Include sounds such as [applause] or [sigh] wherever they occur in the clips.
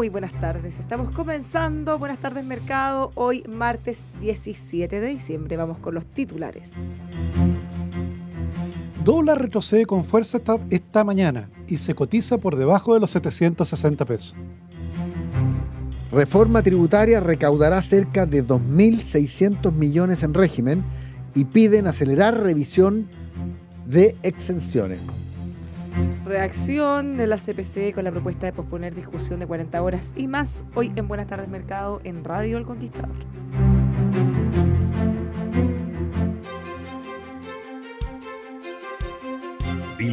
Muy buenas tardes, estamos comenzando. Buenas tardes mercado, hoy martes 17 de diciembre. Vamos con los titulares. Dólar retrocede con fuerza esta, esta mañana y se cotiza por debajo de los 760 pesos. Reforma tributaria recaudará cerca de 2.600 millones en régimen y piden acelerar revisión de exenciones. Reacción de la CPC con la propuesta de posponer discusión de 40 horas y más hoy en Buenas tardes Mercado en Radio El Conquistador.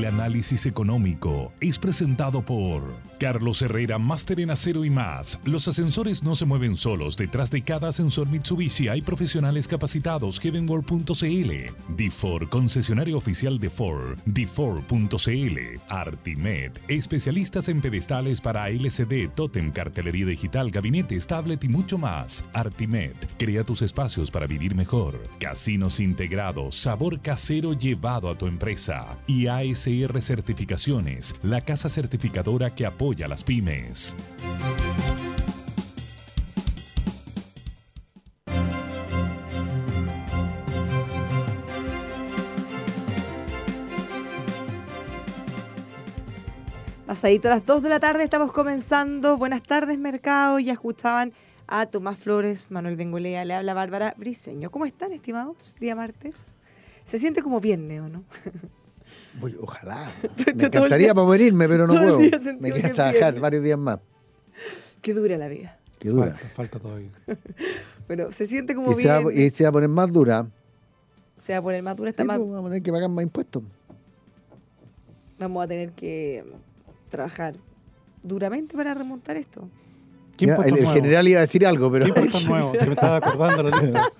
Análisis económico es presentado por Carlos Herrera, máster en acero y más. Los ascensores no se mueven solos. Detrás de cada ascensor Mitsubishi hay profesionales capacitados. Heavenworld.cl. D4, concesionario oficial de Ford. D4.cl. Artimed, especialistas en pedestales para LCD, Totem, cartelería digital, gabinetes, tablet y mucho más. Artimed, crea tus espacios para vivir mejor. Casinos integrados, sabor casero llevado a tu empresa. Y ASR Certificaciones, la casa certificadora que apoya a las pymes. Pasadito a las 2 de la tarde estamos comenzando. Buenas tardes, mercado. Ya escuchaban a Tomás Flores, Manuel Bengolea, le habla Bárbara Briseño. ¿Cómo están, estimados? Día martes. Se siente como viernes, ¿o no? [laughs] Voy, ojalá. [laughs] Me encantaría para morirme, pero no puedo. Me queda trabajar varios días más. Qué dura la vida. Qué dura. Falta, falta todavía. [laughs] bueno, se siente como y se, va, bien. y se va a poner más dura. Se va a poner más dura. Está Sí, más, pues, vamos a tener que pagar más impuestos. vamos a tener que trabajar duramente para remontar esto. ¿Qué Ya, impuestos el, general iba a decir algo, pero. ¿Qué [laughs] nuevos? Que me estaba acordando. la lista.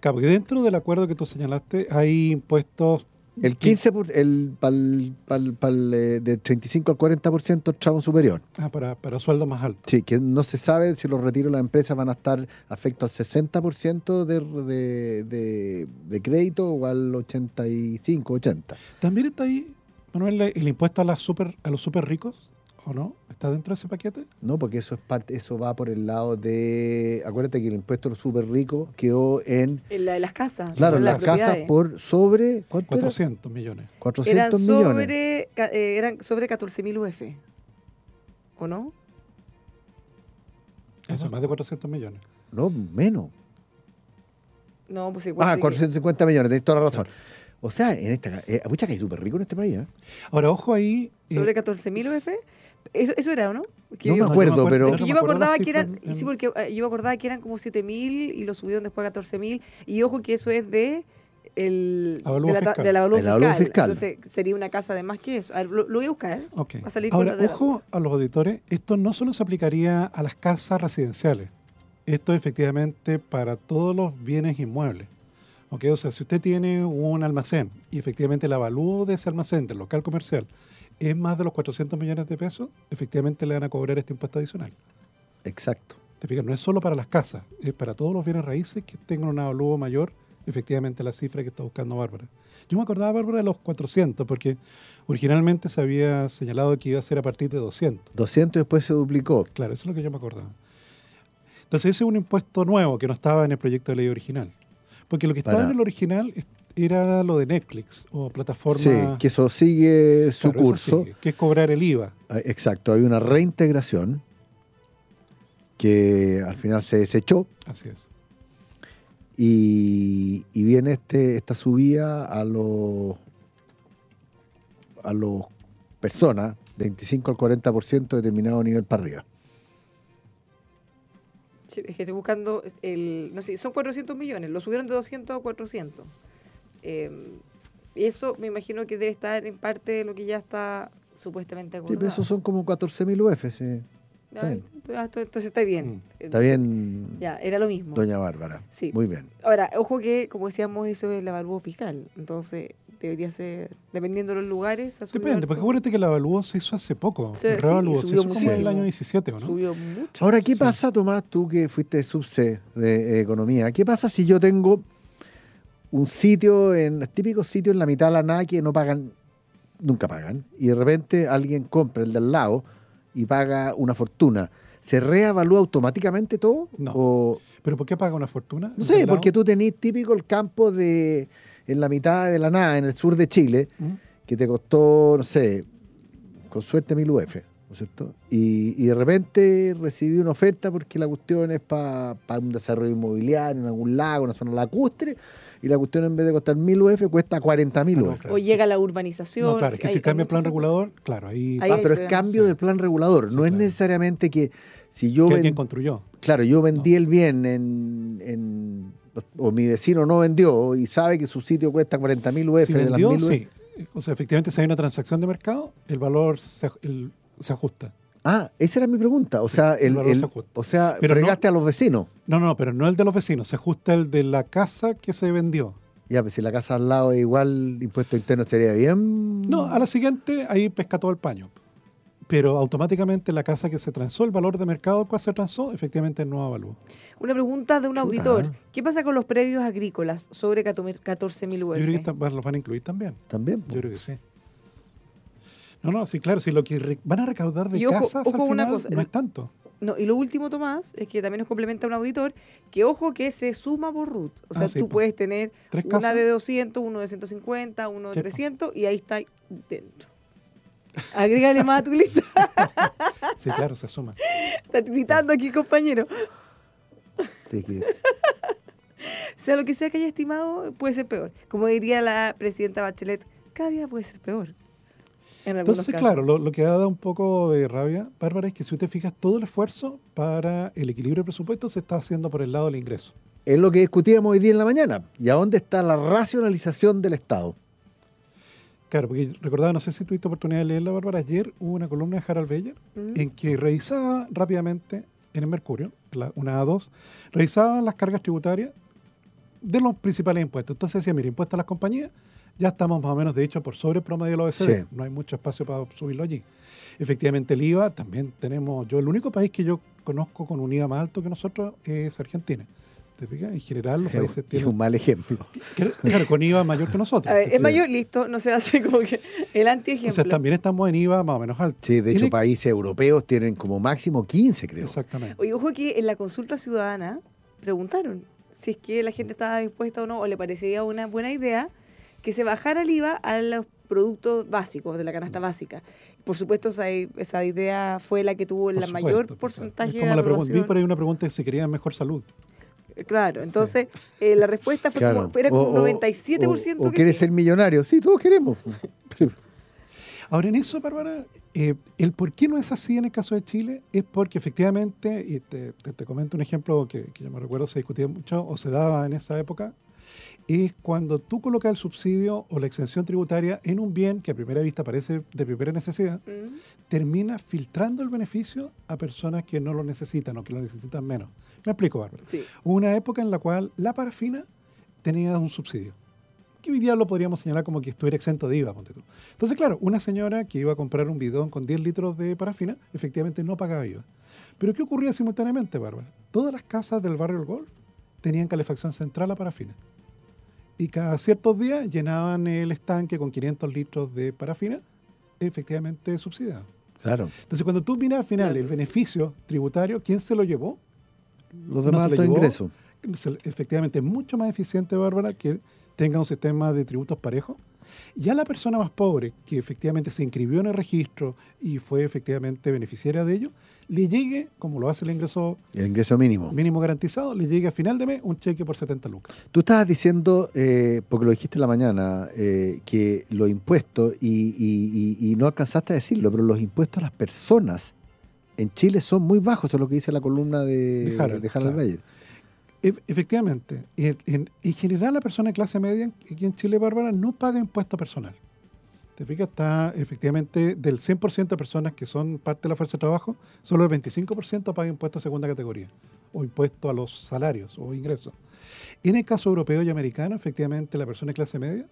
Claro, porque dentro del acuerdo que tú señalaste hay impuestos El 15, por- el, pal, pal, pal, eh, de 35 al 40% tramo superior. ah, para, para sueldos más altos. Sí, que no se sabe si los retiros de las empresas van a estar afectos al 60% de, de, de, de crédito o al 85, 80. También está ahí, Manuel, el impuesto a, las super, a los super ricos, ¿o no? ¿Está dentro de ese paquete? No, porque eso es parte, eso va por el lado de. Acuérdate que el impuesto súper ricos quedó en. En la de las casas. Claro, sobre las casas por sobre. ¿Cuánto era? 400 millones. 400 Eran millones. sobre, eh, eran sobre 14.000 UF. ¿O no? Eso, más de 400 millones. No, menos. No, pues igual. Ah, de que- 450 millones, tenés toda la razón. O sea, en esta. Eh, mucha que hay súper rico en este país, ¿eh? Ahora, ojo ahí. eh, ¿Sobre 14.000 UF? Eso, eso era, ¿o no? Que No yo- me acuerdo, pero- Porque yo me acordaba que eran, sí, porque eh, yo me acordaba que eran como 7000 y lo subieron después a 14000 y ojo que eso es de el de la, fiscal. El avalúo fiscal. fiscal. Entonces sería una casa de más que eso. A ver, lo, lo voy a buscar. ¿eh? Va a salir Ahora, la de la- ojo a los auditores, esto no solo se aplicaría a las casas residenciales, esto es efectivamente para todos los bienes inmuebles. ¿ok? O sea, si usted tiene un almacén y efectivamente el avalúo de ese almacén, del local comercial, es más de los 400 millones de pesos, efectivamente le van a cobrar este impuesto adicional. Exacto. Te fijas, no es solo para las casas, es para todos los bienes raíces que tengan un avalúo mayor, efectivamente la cifra que está buscando Bárbara. Yo me acordaba, Bárbara, de los 400, porque originalmente se había señalado que iba a ser a partir de 200. 200 después se duplicó. Claro, eso es lo que yo me acordaba. Entonces ese es un impuesto nuevo que no estaba en el proyecto de ley original. Porque lo que estaba Para- en el original era lo de Netflix o plataforma... Sí, que eso sigue su Claro, curso. sigue, que es cobrar el IVA. Ah, Exacto, hay una reintegración que al final se desechó Así es. y, y viene este, esta subida a los a los personas, 25 al 40% de determinado nivel para arriba. Sí, es que estoy buscando el, no sé, son 400 millones, lo subieron de 200 a 400. Eh, y eso me imagino que debe estar en parte de lo que ya está supuestamente Sí, acordado. pero esos son como 14.000 UF, sí. Está bien. ah, entonces está bien. Mm. Está bien, Ya, era lo mismo. doña Bárbara. Sí. Muy bien. Ahora, ojo que, como decíamos, eso es la evalúo fiscal. Entonces, debería ser, dependiendo de los lugares, Depende, porque acuérdate que el avalúo se hizo hace poco. Sí, el sí, se subió hizo como en el muchísimo. año 17, ¿o no? Subió mucho. Ahora, ¿qué Sí. pasa, Tomás, tú que fuiste subse de eh, economía? ¿Qué pasa si yo tengo un sitio, en típico sitio en la mitad de la nada que no pagan, nunca pagan, y de repente alguien compra el del lado y paga una fortuna? ¿Se reevalúa automáticamente todo? No. O, ¿Pero por qué paga una fortuna? no ¿El sé, porque tú tenés típico el campo de en la mitad de la nada, en el sur de Chile, ¿Mm? que te costó, no sé, con suerte mil UF, ¿no es cierto? Y, y de repente recibí una oferta porque la cuestión es para un desarrollo inmobiliario en algún lago, una zona lacustre, y la cuestión en vez de costar mil UF cuesta 40 mil Ah, UF. O llega la urbanización. No, claro, es que si cambia el plan regulador, claro, ahí Ahí Ah, pero es cambio del plan regulador, Sí, no es necesariamente que si yo que construyó. Claro, yo vendí el bien en, en- o mi vecino no vendió y sabe que su sitio cuesta 40 mil UF Si de las vendió, 1000 UF. sí. O sea, efectivamente, si hay una transacción de mercado, el valor se, el- se ajusta. Ah, esa era mi pregunta. O sea, el el, valor el- se ajusta. o sea, Pero no- fregaste a los vecinos. No, no, pero no el de los vecinos, se ajusta el de la casa que se vendió. Ya, pues si la casa al lado es igual, impuesto interno sería bien. No, a la siguiente ahí pesca todo el paño. Pero automáticamente la casa que se transó, el valor de mercado al cual se transó, efectivamente no avalúa. Una pregunta de un Chuta. auditor. ¿Qué pasa con los predios agrícolas sobre 14.000 UF? Yo creo que ta- los van a incluir también. También. Yo creo que sí. No, no, sí, claro, si lo que re- van a recaudar de Y ojo- casas ojo al una final cosa, no el- es tanto. No, y lo último, Tomás, es que también nos complementa un auditor, que ojo que se suma por root. O sea, Ah, sí, tú po. puedes tener Tres una casas. de 200, uno de 150, uno de Sí, po. 300 y ahí está dentro. Agrégale más a tu lista. [laughs] Sí, claro, se suma. Está gritando aquí, compañero. Sí, que- [laughs] Sea lo que sea que haya estimado, puede ser peor. Como diría la presidenta Bachelet, cada día puede ser peor. En Entonces, casos. claro, lo, lo que da un poco de rabia, Bárbara, es que si usted fijas, todo el esfuerzo para el equilibrio de presupuesto se está haciendo por el lado del ingreso. es lo que discutíamos hoy día en la mañana. ¿Y a dónde está la racionalización del Estado? Claro, porque recordaba, no sé si tuviste oportunidad de leerla, Bárbara, ayer hubo una columna de Harald Beyer Mm. en que revisaba rápidamente en el Mercurio, la- una A2, revisaba las cargas tributarias de los principales impuestos. Entonces decía, mira, impuestos a las compañías, ya estamos más o menos, de hecho, por sobre el promedio de la OECD. Sí. No hay mucho espacio para subirlo allí. Efectivamente, el IVA también tenemos, yo el único país que yo conozco con un IVA más alto que nosotros es Argentina. ¿Te fijas? En general los Es países un- es tienen, un mal ejemplo. claro, con IVA mayor que nosotros. A ver, es Sí. mayor, listo, no se hace como que el o antiejemplo. sea, también estamos en IVA más o menos alto. Sí, de hecho, Tiene- países europeos tienen como máximo 15, creo. Exactamente. Oye, ojo que en la consulta ciudadana preguntaron si es que la gente estaba dispuesta o no, o le parecía una buena idea que se bajara el IVA a los productos básicos de la canasta básica. Por supuesto, esa, esa idea fue la que tuvo supuesto, mayor por porcentaje supuesto. Es como de la la pregunta, vi población. por ahí una pregunta de si querían mejor salud. Claro, entonces eh, la respuesta fue Claro. como, era como O- un o- 97% O, o que quieres sí. ser millonario. Sí, todos queremos. Sí. [laughs] Ahora, en eso, Bárbara, eh, el por qué no es así en el caso de Chile es porque efectivamente, y te, te- te comento un ejemplo que, que yo me recuerdo se discutía mucho o se daba en esa época, es cuando tú colocas el subsidio o la exención tributaria en un bien que a primera vista parece de primera necesidad, Mm. termina filtrando el beneficio a personas que no lo necesitan o que lo necesitan menos. Me explico, Bárbara. Sí. Hubo una época en la cual la parafina tenía un subsidio. Que hoy día lo podríamos señalar como que estuviera exento de IVA. ponte tú. Entonces, claro, una señora que iba a comprar un bidón con 10 litros de parafina, efectivamente no pagaba IVA. Pero ¿qué ocurría simultáneamente, Bárbara? Todas las casas del barrio del Golf tenían calefacción central a parafina. Y cada ciertos días llenaban el estanque con 500 litros de parafina, efectivamente subsidiado. Claro. Entonces, cuando tú miras al final Claro, el sí. beneficio tributario, ¿quién se lo llevó? Los demás ingresos. se- efectivamente es mucho más eficiente, Bárbara, que tenga un sistema de tributos parejos. Y a la persona más pobre, que efectivamente se inscribió en el registro y fue efectivamente beneficiaria de ello, le llegue, como lo hace el ingreso El ingreso mínimo. mínimo garantizado, le llegue a final de mes un cheque por 70 lucas. Tú estabas diciendo, eh, porque lo dijiste en la mañana, eh, que los impuestos, y, y- y- y no alcanzaste a decirlo, pero los impuestos a las personas en Chile son muy bajos, eso es lo que dice la columna de, De de claro. Bayer. Efectivamente, en, en- en general la persona de clase media aquí en Chile, Bárbara, no paga impuesto personal. ¿Te fijas? Está efectivamente del 100% de personas que son parte de la fuerza de trabajo, solo el 25% paga impuesto a segunda categoría o impuesto a los salarios o ingresos. En el caso europeo y americano, efectivamente la persona de clase media,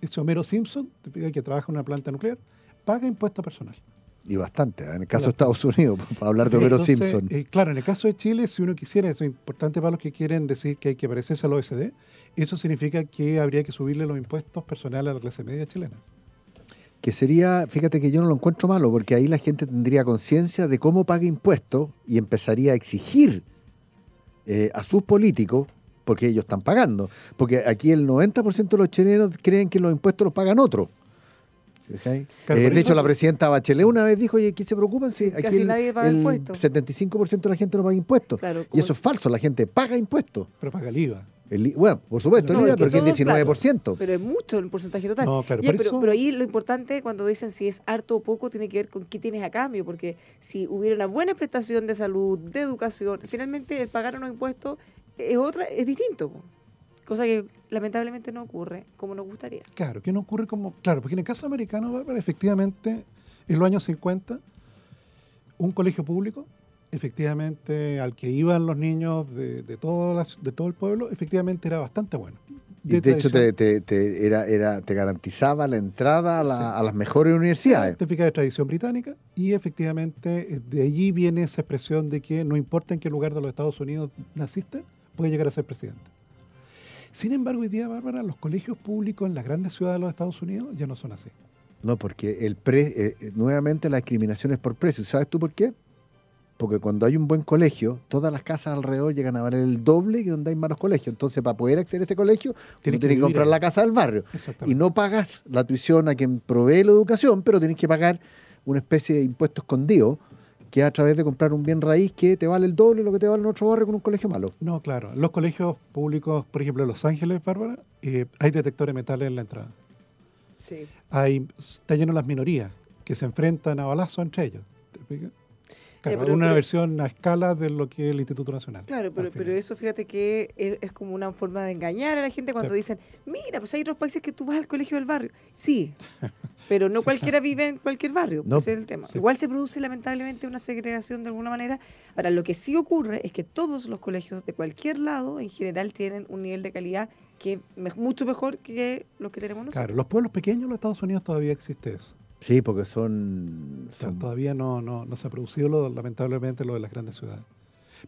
es Homero Simpson, te fijas que trabaja en una planta nuclear, paga impuesto personal. Y bastante, ¿eh? en el caso de. Estados Unidos, [laughs] para hablar de Sí, Homero entonces, Simpson. eh, claro, en el caso de Chile, si uno quisiera, eso es importante para los que quieren decir que hay que parecerse al OECD, eso significa que habría que subirle los impuestos personales a la clase media chilena. que sería, fíjate que yo no lo encuentro malo, porque ahí la gente tendría conciencia de cómo paga impuestos y empezaría a exigir eh, a sus políticos, porque ellos están pagando. Porque aquí el 90% de los chilenos creen que los impuestos los pagan otros. Claro, Eh, de hecho, la presidenta Bachelet una vez dijo, oye, ¿qué se preocupan si Sí, aquí casi el, nadie paga el impuestos. 75% de la gente no paga impuestos? Claro, Y eso es falso, la gente paga impuestos. Pero paga el IVA. El bueno, por supuesto, No, el IVA, es que pero que es todos, 19%. Pero es mucho el porcentaje total. No, claro, Ya, por pero, eso- pero ahí lo importante cuando dicen si es harto o poco tiene que ver con qué tienes a cambio, porque si hubiera una buena prestación de salud, de educación, finalmente el pagar unos impuestos es otra, es distinto. Cosa que lamentablemente no ocurre como nos gustaría. Claro, que no ocurre como... Claro, porque en el caso americano, Bárbara, efectivamente, en los años 50, un colegio público, efectivamente, al que iban los niños de, de, todas las- de todo el pueblo, efectivamente era bastante bueno. Y de hecho te, te- te- era, era, te garantizaba la entrada a, la- Sí. a las mejores universidades. científica de tradición británica y efectivamente eh, de allí viene esa expresión de que no importa en qué lugar de los Estados Unidos naciste, puedes llegar a ser presidente. Sin embargo, hoy día, Bárbara, los colegios públicos en las grandes ciudades de los Estados Unidos ya no son así. No, porque el pre, eh, eh, nuevamente la discriminación es por precio. ¿Sabes tú por qué? Porque cuando hay un buen colegio, todas las casas alrededor llegan a valer el doble que donde hay malos colegios. Entonces, para poder acceder a ese colegio, Tienes tienes que comprar ahí. la casa del barrio. Y no pagas la tuición a quien provee la educación, pero tienes que pagar una especie de impuesto escondido, que a través de comprar un bien raíz que te vale el doble de lo que te vale en otro barrio con un colegio malo. No, claro. Los colegios públicos, por ejemplo, en Los Ángeles, Bárbara, eh, hay detectores de metales en la entrada. Sí. Hay, está lleno de las minorías que se enfrentan a balazos entre ellos. ¿Te fijas? Claro, pero- una pero- versión a escala de lo que es el Instituto Nacional. Claro, pero, pero eso fíjate que es, es como una forma de engañar a la gente cuando Sí. dicen, mira, pues hay otros países que tú vas al colegio del barrio. Sí, [laughs] pero no Sí, cualquiera vive en cualquier barrio, No, ese es el tema. sí. Igual se produce lamentablemente una segregación de alguna manera. Ahora, lo que sí ocurre es que todos los colegios de cualquier lado en general tienen un nivel de calidad que es mucho mejor que los que tenemos nosotros. Claro, los pueblos pequeños en los Estados Unidos todavía existe eso. Sí, porque son... O sea, son- todavía no, no, no se ha producido lo, lamentablemente lo de las grandes ciudades.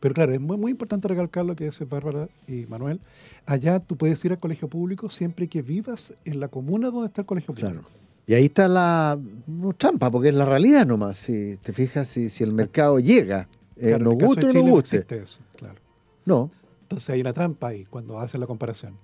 Pero claro, es muy, muy importante recalcar lo que dice Bárbara y Manuel. Allá tú puedes ir al colegio público siempre que vivas en la comuna donde está el colegio público. Claro. Y ahí está la no, trampa, porque es la realidad nomás. Si te fijas, si, si el mercado llega, eh, Claro, nos guste o no no guste. existe eso, claro. No, Entonces hay una trampa ahí cuando hacen la comparación.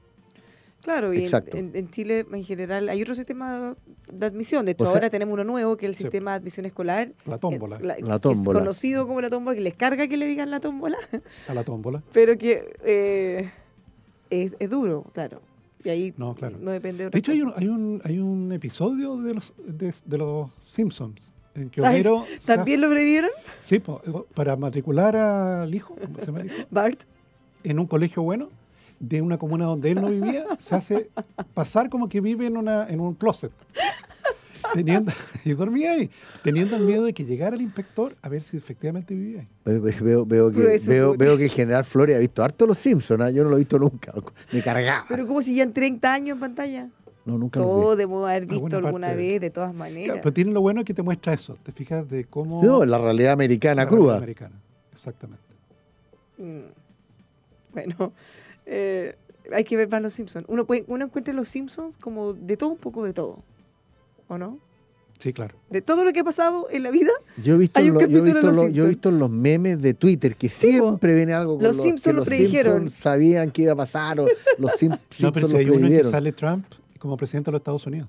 Claro, y en, Exacto. en- en Chile en general hay otro sistema de admisión. De hecho, O sea- ahora tenemos uno nuevo que es el Sí. sistema de admisión escolar. La tómbola. la- tómbola. Es conocido como la tómbola, que les carga que le digan la tómbola, [laughs] A la tómbola. pero que eh, es, es duro, claro. Y ahí No, claro. no depende de De otra hecho, hay cosa. un, hay un, hay un episodio de los, de, de los Simpsons en que Homero... ¿También hace- lo previeron? Sí, para matricular al hijo, ¿cómo se llama el hijo? [laughs] Bart. en un colegio bueno de una comuna donde él no vivía, se hace pasar como que vive en, una, en un closet. Teniendo, [laughs] y dormía ahí, teniendo el miedo de que llegara el inspector a ver si efectivamente vivía ahí. Ve- ve- veo, veo, que, veo, veo que el general Flores ha visto harto los Simpsons, ¿ah? yo no lo he visto nunca. Me cargaba. Pero como si ya en 30 años en pantalla. no, nunca. Todo debemos haber visto Alguna alguna parte de- vez, de todas Claro, maneras. pero tiene lo bueno que te muestra eso, te fijas de cómo... No, la realidad americana la realidad cruda. americana, exactamente. Mm. Bueno, eh, hay que ver más los Simpsons. Uno, puede, uno encuentra los Simpsons como de todo un poco de todo. ¿O no? Sí, claro. De todo lo que ha pasado en la vida, Yo he visto, lo- yo he Los lo- yo he Simpson. visto los memes de Twitter que Sí, siempre viene algo con Los los, Simpson que lo los predijeron. Sabían que iba a pasar o los [laughs] Sim- No, Simpson pero si hay uno en que sale Trump como presidente de los Estados Unidos.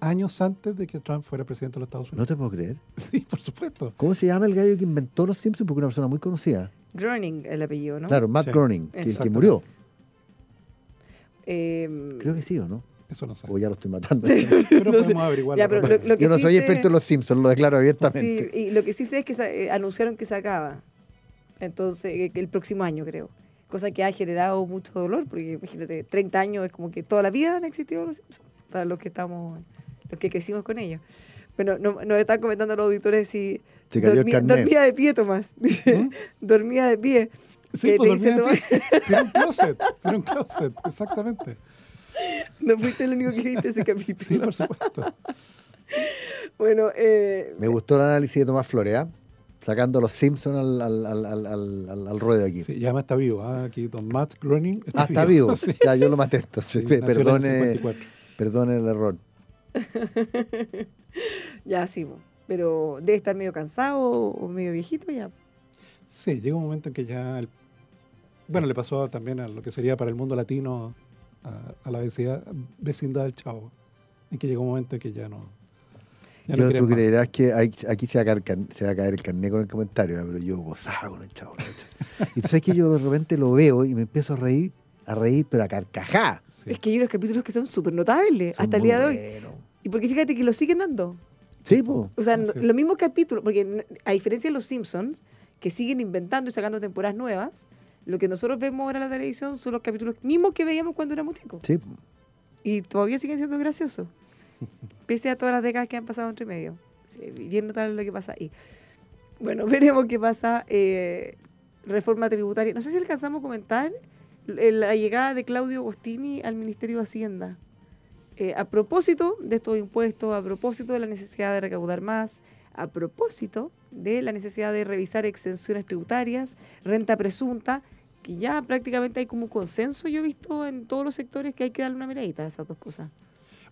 Años antes de que Trump fuera presidente de los Estados No Unidos. te puedo creer. [laughs] Sí, por supuesto. ¿Cómo se llama el gallo que inventó los Simpsons? Porque es una persona muy conocida. Groening el apellido, ¿no? Claro, Matt Sí. Groening, que, el que murió. Eh, Creo que sí, ¿o no? Eso no sé. O ya lo estoy matando. [laughs] Pero No podemos averiguar. Ya, pero lo- lo que Yo no sí soy sé- experto en los Simpsons, lo declaro abiertamente. Sí, y lo que sí sé es que eh, anunciaron que se acaba. Entonces, eh, el próximo año, creo. Cosa que ha generado mucho dolor, porque imagínate, 30 años es como que toda la vida han existido los Simpsons, para los que estamos, los que crecimos con ellos. Bueno, no- nos están comentando los auditores si Se cayó el dormía, dormía de pie, Tomás. [laughs] ¿Mm? dormía de pie. Sí, pues dormía Tomás, pie. Sí, era un closet. Era un closet, exactamente. no fuiste el único que viste ese [laughs] capítulo. Sí, por supuesto. Bueno, eh, Me gustó el análisis de Tomás Florea, sacando los Simpsons al, al, al, al, al- al- al ruedo aquí. Sí, ya además está vivo. ah, Aquí don Matt Groening ah, está vivo. [laughs] Sí, Ya, yo lo maté entonces. sí, en perdone, 54. perdone el error. [laughs] ya sí, pero debe estar medio cansado o medio viejito ya. Sí, llega un momento en que ya. el- bueno, le pasó también a lo que sería para el mundo latino, a, a la vecindad, vecindad del Chavo. En que llega un momento en que ya no. Ya no Yo, quieren tú más. creerás que hay- aquí se va, a caer, se va a caer el carnet con el comentario, ¿eh? pero yo gozaba con el chavo. [laughs] y tú sabes que yo de repente lo veo y me empiezo a reír, a reír, pero a carcajá. Sí. Es que hay unos capítulos que son súper notables Son hasta el día de hoy. Y porque fíjate que lo siguen dando. Sí, po. O sea, no- los mismos capítulos, porque a diferencia de los Simpsons, que siguen inventando y sacando temporadas nuevas, lo que nosotros vemos ahora en la televisión son los capítulos mismos que veíamos cuando éramos chicos. Sí. Y todavía siguen siendo graciosos. [laughs] Pese a todas las décadas que han pasado entre medio. Sí, bien notable lo que pasa ahí. Bueno, [laughs] veremos qué pasa. eh, reforma tributaria. No sé si alcanzamos a comentar eh, la llegada de Claudio Bostini al Ministerio de Hacienda. Eh, a propósito de estos impuestos, a propósito de la necesidad de recaudar más, a propósito de la necesidad de revisar exenciones tributarias, renta presunta, que ya prácticamente hay como un consenso, yo he visto en todos los sectores que hay que darle una miradita a esas dos cosas.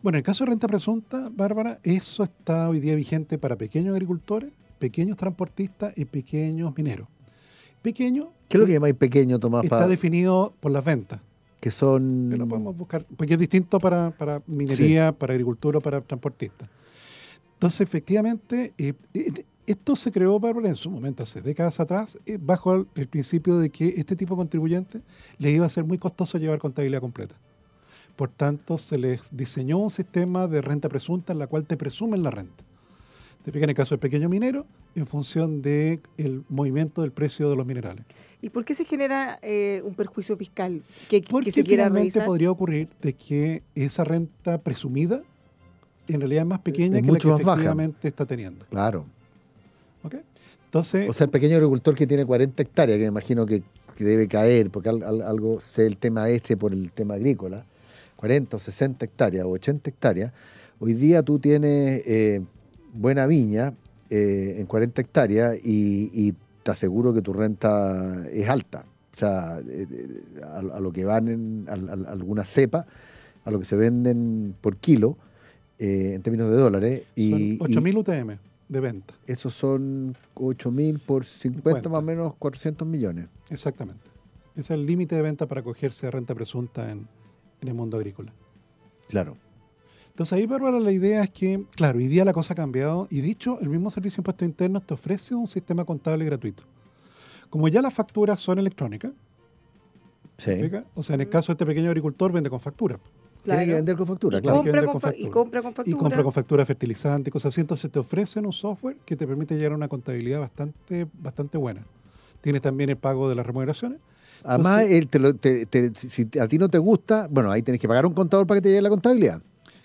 Bueno, en el caso de renta presunta, Bárbara, eso está hoy día vigente para pequeños agricultores, pequeños transportistas y pequeños mineros. Pequeño ¿Qué es lo que llamáis pequeño, Tomás? está definido por las ventas. que son... que lo podemos buscar, porque es distinto para, para minería, para agricultura, para transportistas. Entonces, efectivamente, eh, eh, esto se creó, Bárbara, en su momento, hace décadas atrás, eh, bajo el, el principio de que este tipo de contribuyentes les iba a ser muy costoso llevar contabilidad completa. Por tanto, se les diseñó un sistema de renta presunta en la cual te presumen la renta. Te fijas en el caso del pequeño minero, en función del movimiento del precio de los minerales. ¿Y por qué se genera eh, un perjuicio fiscal que, que Porque se quiera finalmente revisar? podría ocurrir de que esa renta presumida en realidad es más pequeña Es que la mucho que más baja. efectivamente está teniendo. Claro. ¿ok? Entonces, O sea, el pequeño agricultor que tiene 40 hectáreas, que me imagino que, que debe caer, porque al- al- algo sé el tema este por el tema agrícola, 40 o 60 hectáreas o 80 hectáreas, hoy día tú tienes eh, buena viña eh, en 40 hectáreas y, y te aseguro que tu renta es alta. O sea, eh, a, a lo que van en al- al- algunas cepas, a lo que se venden por kilo, eh, en términos de dólares. Y, son y- 8.000 UTM de venta. esos son 8 mil por 50, 50. más o menos 400 millones. Exactamente. Ese es el límite de venta para acogerse a renta presunta en, en el mundo agrícola. Claro. Entonces ahí, Bárbara, la idea es que, claro, hoy día la cosa ha cambiado y dicho, el mismo Servicio de Impuestos Internos te ofrece un sistema contable gratuito. Como ya las facturas son electrónicas, o sea, en el caso de este pequeño agricultor vende con factura. Tiene que Claro. vender con factura, y, claro. Tiene que compra vender con con fa- y factura. compra con factura. Y compra con factura fertilizante y cosas así. Entonces te ofrecen un software que te permite llegar a una contabilidad bastante, bastante buena. Tienes también el pago de las remuneraciones. Además, Entonces- él te lo- te- te- si a ti no te gusta, bueno, ahí tienes que pagar un contador para que te llegue la contabilidad.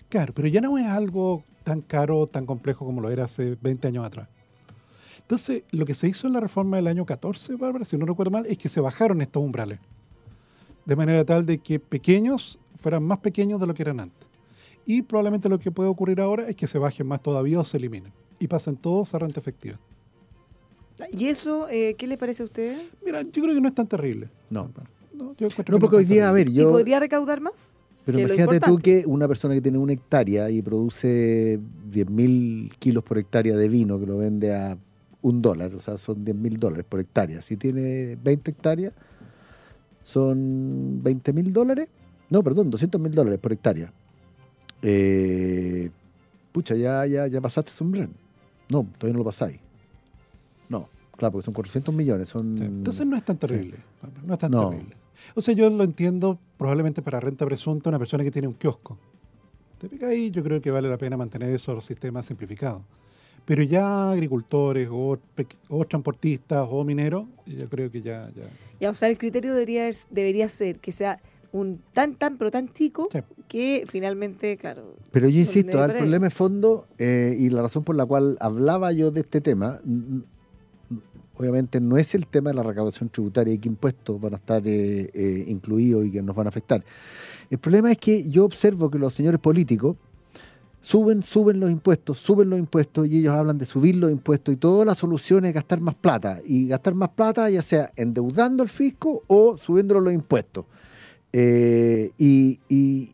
Claro, pero ya no es algo tan caro, tan complejo como lo era hace 20 años atrás. Entonces, lo que se hizo en la reforma del año 14, Bárbara, si no recuerdo mal, es que se bajaron estos umbrales. De manera tal de que pequeños fueran más pequeños de lo que eran antes. Y probablemente lo que puede ocurrir ahora es que se bajen más todavía o se eliminen. Y pasen todos a renta efectiva. ¿Y eso eh, qué le parece a usted? Mira, yo creo que no es tan terrible. No. No, yo encuentro No, que porque hoy día, a ver, terrible. ¿Y yo... podría recaudar más? Pero imagínate tú que una persona que tiene una hectárea y produce 10.000 kilos por hectárea de vino, que lo vende a un dólar, o sea, son 10.000 dólares por hectárea. Si tiene 20 hectáreas, son 20.000 dólares. No, perdón, 200.000 dólares por hectárea. Eh, pucha, ya, ya, ya pasaste umbral. No, todavía no lo pasáis. No, claro, porque son 400 millones. Son, Sí, Entonces no es tan terrible. No es tan No. terrible. O sea, yo lo entiendo probablemente para renta presunta una persona que tiene un kiosco. Te pica ahí, yo creo que vale la pena mantener esos sistemas simplificados. Pero ya agricultores o, o transportistas o mineros, yo creo que ya... ya Ya, o sea, el criterio debería, debería ser que sea un tan, tan, pero tan chico Sí. que finalmente, claro, Pero yo insisto, el problema de fondo eh, y la razón por la cual hablaba yo de este tema, obviamente no es el tema de la recaudación tributaria y qué impuestos van a estar eh, eh, incluidos y que nos van a afectar. El problema es que yo observo que los señores políticos suben, suben los impuestos, suben los impuestos y ellos hablan de subir los impuestos y toda la solución es gastar más plata. Y gastar más plata ya sea endeudando al fisco o subiéndolo los impuestos. Eh, y, y-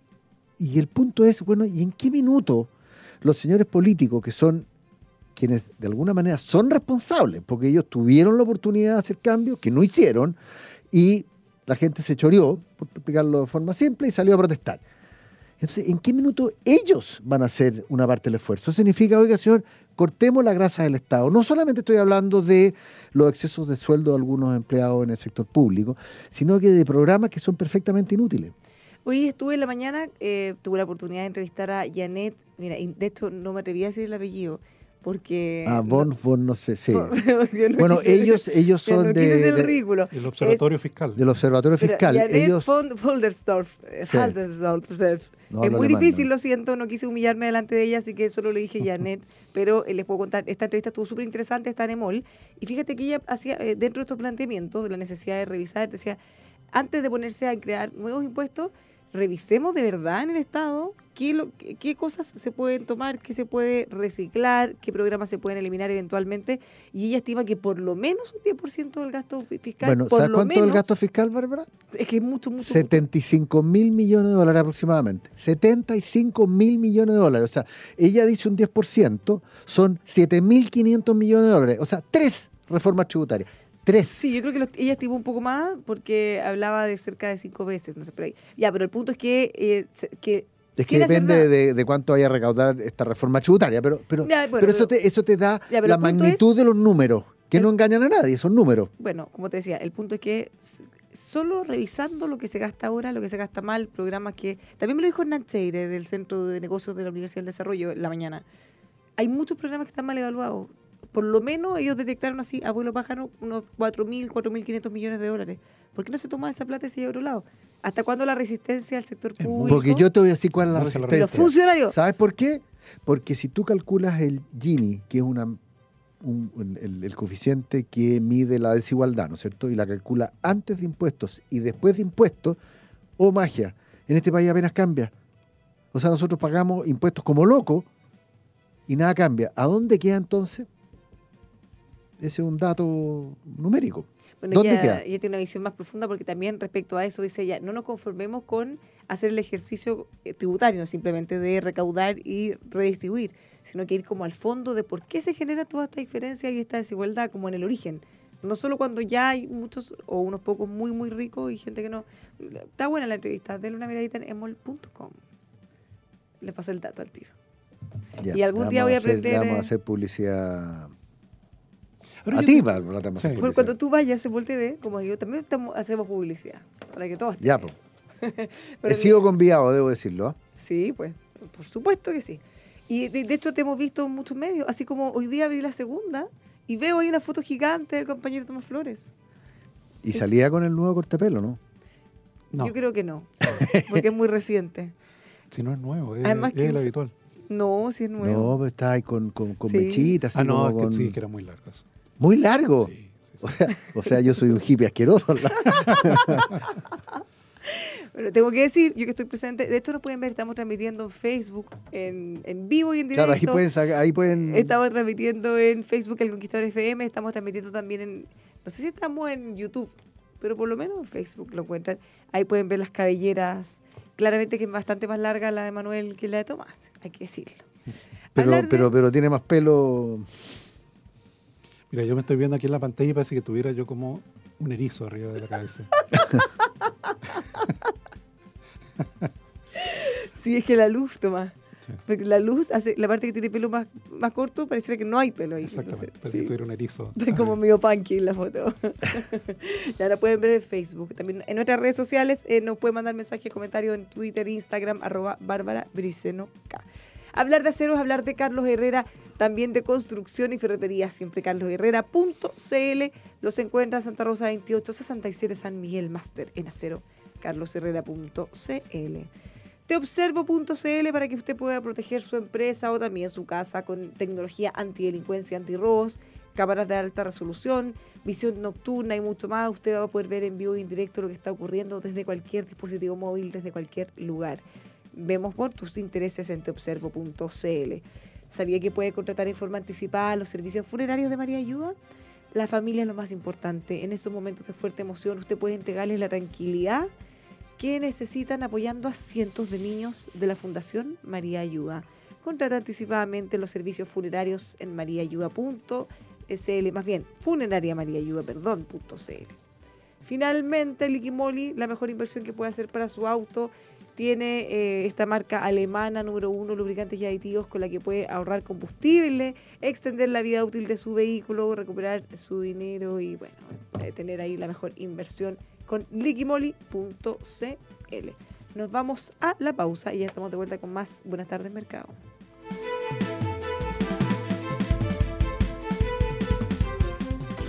y el punto es, bueno, ¿y en qué minuto los señores políticos, que son quienes de alguna manera son responsables, porque ellos tuvieron la oportunidad de hacer cambios que no hicieron y la gente se choreó, por explicarlo de forma simple, y salió a protestar? Entonces, ¿en qué minuto ellos van a hacer una parte del esfuerzo? Eso significa, oiga, señor, cortemos la grasa del Estado. No solamente estoy hablando de los excesos de sueldo de algunos empleados en el sector público, sino que de programas que son perfectamente inútiles. Hoy estuve en la mañana, eh, tuve la oportunidad de entrevistar a Janet, mira, y de hecho no me atreví a decir el apellido, porque... Ah, Von, Von, no sé, sí. [laughs] no Bueno, quise- ellos, ellos no son quise de, de- ridículo. el observatorio fiscal. Eh, del Observatorio Pero Fiscal. Janet Ellos, von Voldersdorf, eh, Sí. Haldersdorf, No, es muy difícil, lo siento, no quise humillarme delante de ella, así que solo le dije [laughs] Janet, pero eh, les puedo contar, esta entrevista estuvo súper interesante, está en EMOL, y fíjate que ella hacía, eh, dentro de estos planteamientos, de la necesidad de revisar, decía, antes de ponerse a crear nuevos impuestos, revisemos de verdad en el Estado qué, lo- qué, qué cosas se pueden tomar, qué se puede reciclar, qué programas se pueden eliminar eventualmente, y ella estima que por lo menos un 10% del gasto fi- fiscal, bueno, por ¿sabes lo cuánto es el gasto fiscal, Bárbara? es que es mucho, mucho, mucho. 75 mil millones de dólares aproximadamente. 75 mil millones de dólares. O sea, ella dice un 10%, son 7.500 millones de dólares. O sea, tres reformas tributarias. Tres. Sí, yo creo que los- ella estimó un poco más porque hablaba de cerca de cinco veces, no sé, por ahí. Ya, pero el punto es que... eh, que Es que depende de, de cuánto vaya a recaudar esta reforma tributaria, pero, pero, Ya, bueno, pero eso, pero- te, eso te da Ya, la magnitud es- de los números, que el- no engañan a nadie, son números. Bueno, como te decía, el punto es que solo revisando lo que se gasta ahora, lo que se gasta mal, programas que... También me lo dijo Hernán Cheire del Centro de Negocios de la Universidad del Desarrollo en la mañana. Hay muchos programas que están mal evaluados. Por lo menos ellos detectaron así, abuelo pájaro, unos 4.000, 4.500 millones de dólares. ¿Por qué no se toma esa plata y se lleva a otro lado? ¿Hasta cuándo la resistencia al sector público? Porque yo te voy a decir cuál es la Y los resistencia. funcionarios... ¿Sabes por qué? Porque si tú calculas el Gini, que es una, un- un- el, el coeficiente que mide la desigualdad, ¿no es cierto? Y la calcula antes de impuestos y después de impuestos, oh magia, en este país apenas cambia. O sea, nosotros pagamos impuestos como locos y nada cambia. ¿A dónde queda entonces? Ese es un dato numérico. Bueno, ¿Dónde ella, queda? ella tiene una visión más profunda porque también respecto a eso dice ella, no nos conformemos con hacer el ejercicio eh, tributario simplemente de recaudar y redistribuir, sino que ir como al fondo de por qué se genera toda esta diferencia y esta desigualdad como en el origen. No solo cuando ya hay muchos o unos pocos muy, muy ricos y gente que no. Está buena la entrevista, denle una miradita en emol.com. Le paso el dato al tiro. Ya, Y algún día voy a hacer- aprender, Vamos a eh, hacer publicidad a yo ti, te- Bárbara, te Sí. Cuando tú vayas a Emol TV, como digo, también estamos- hacemos publicidad. Para que todos Ya, pues. He [laughs] sido convidado, debo decirlo. ¿ah? Sí, pues, por supuesto que sí. Y de, de hecho te hemos visto en muchos medios, así como hoy día vi la segunda y veo ahí una foto gigante del compañero Tomás Flores. Y salía con el nuevo cortepelo, ¿no? No, Yo creo que no, [laughs] porque es muy reciente. si no es nuevo, es, Además es que el habitual. No, si es nuevo. No, pero está ahí con, con, con Sí. mechitas. Ah, no, como es que con- sí, que era muy largo eso. Muy largo. Sí, sí, sí. [laughs] O, sea, o sea, yo soy un hippie asqueroso. [laughs] Pero tengo que decir, yo que estoy presente, de hecho nos pueden ver, estamos transmitiendo en Facebook, en, en vivo y en directo. Claro, ahí pueden, sacar- ahí pueden Estamos transmitiendo en Facebook El Conquistador FM, estamos transmitiendo también en, no sé si estamos en YouTube, pero por lo menos en Facebook lo encuentran. Ahí pueden ver las cabelleras. Claramente que es bastante más larga la de Manuel que la de Tomás, hay que decirlo. Pero, de- pero, pero tiene más pelo. Mira, yo me estoy viendo aquí en la pantalla y parece que tuviera yo como un erizo arriba de la cabeza. [laughs] Sí, es que la luz. Sí. Porque la luz hace la parte que tiene pelo más, más corto, pareciera que no hay pelo ahí. Exactamente, parece sí. que tuviera un erizo. [laughs] Está como medio punky en la foto. [laughs] ya la pueden ver en Facebook. También en nuestras redes sociales eh, nos pueden mandar mensajes, comentarios en Twitter, Instagram, arroba Bárbara Briceno K. Hablar de acero es hablar de Carlos Herrera, también de construcción y ferretería. Siempre carlosherrera.cl. Los encuentra en Santa Rosa 28, 67 San Miguel Master en acero. carlosherrera.cl. Teobservo.cl para que usted pueda proteger su empresa o también su casa con tecnología antidelincuencia, antirrobos, cámaras de alta resolución, visión nocturna y mucho más. Usted va a poder ver en vivo e indirecto lo que está ocurriendo desde cualquier dispositivo móvil, desde cualquier lugar. Vemos por tus intereses en teobservo.cl. ¿Sabía que puede contratar en forma anticipada los servicios funerarios de María Ayuda? La familia es lo más importante. En esos momentos de fuerte emoción usted puede entregarles la tranquilidad que necesitan apoyando a cientos de niños de la Fundación María Ayuda. Contrata anticipadamente los servicios funerarios en mariaayuda.cl, más bien, funeraria perdón, .cl. Finalmente, Liquimoli, la mejor inversión que puede hacer para su auto, tiene eh, esta marca alemana número uno, lubricantes y aditivos, con la que puede ahorrar combustible, extender la vida útil de su vehículo, recuperar su dinero y, bueno, eh, tener ahí la mejor inversión con liquimoli.cl. Nos vamos a la pausa y ya estamos de vuelta con más Buenas tardes, Mercado.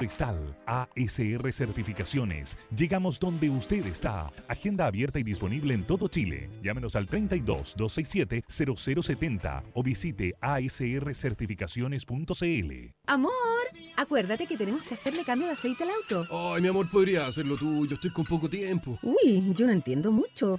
Cristal ASR Certificaciones. Llegamos donde usted está. Agenda abierta y disponible en todo Chile. Llámenos al 32 267 0070 o visite asrcertificaciones.cl. Amor, acuérdate que tenemos que hacerle cambio de aceite al auto. Ay, mi amor, podría hacerlo tú. Yo estoy con poco tiempo. Uy, yo no entiendo mucho.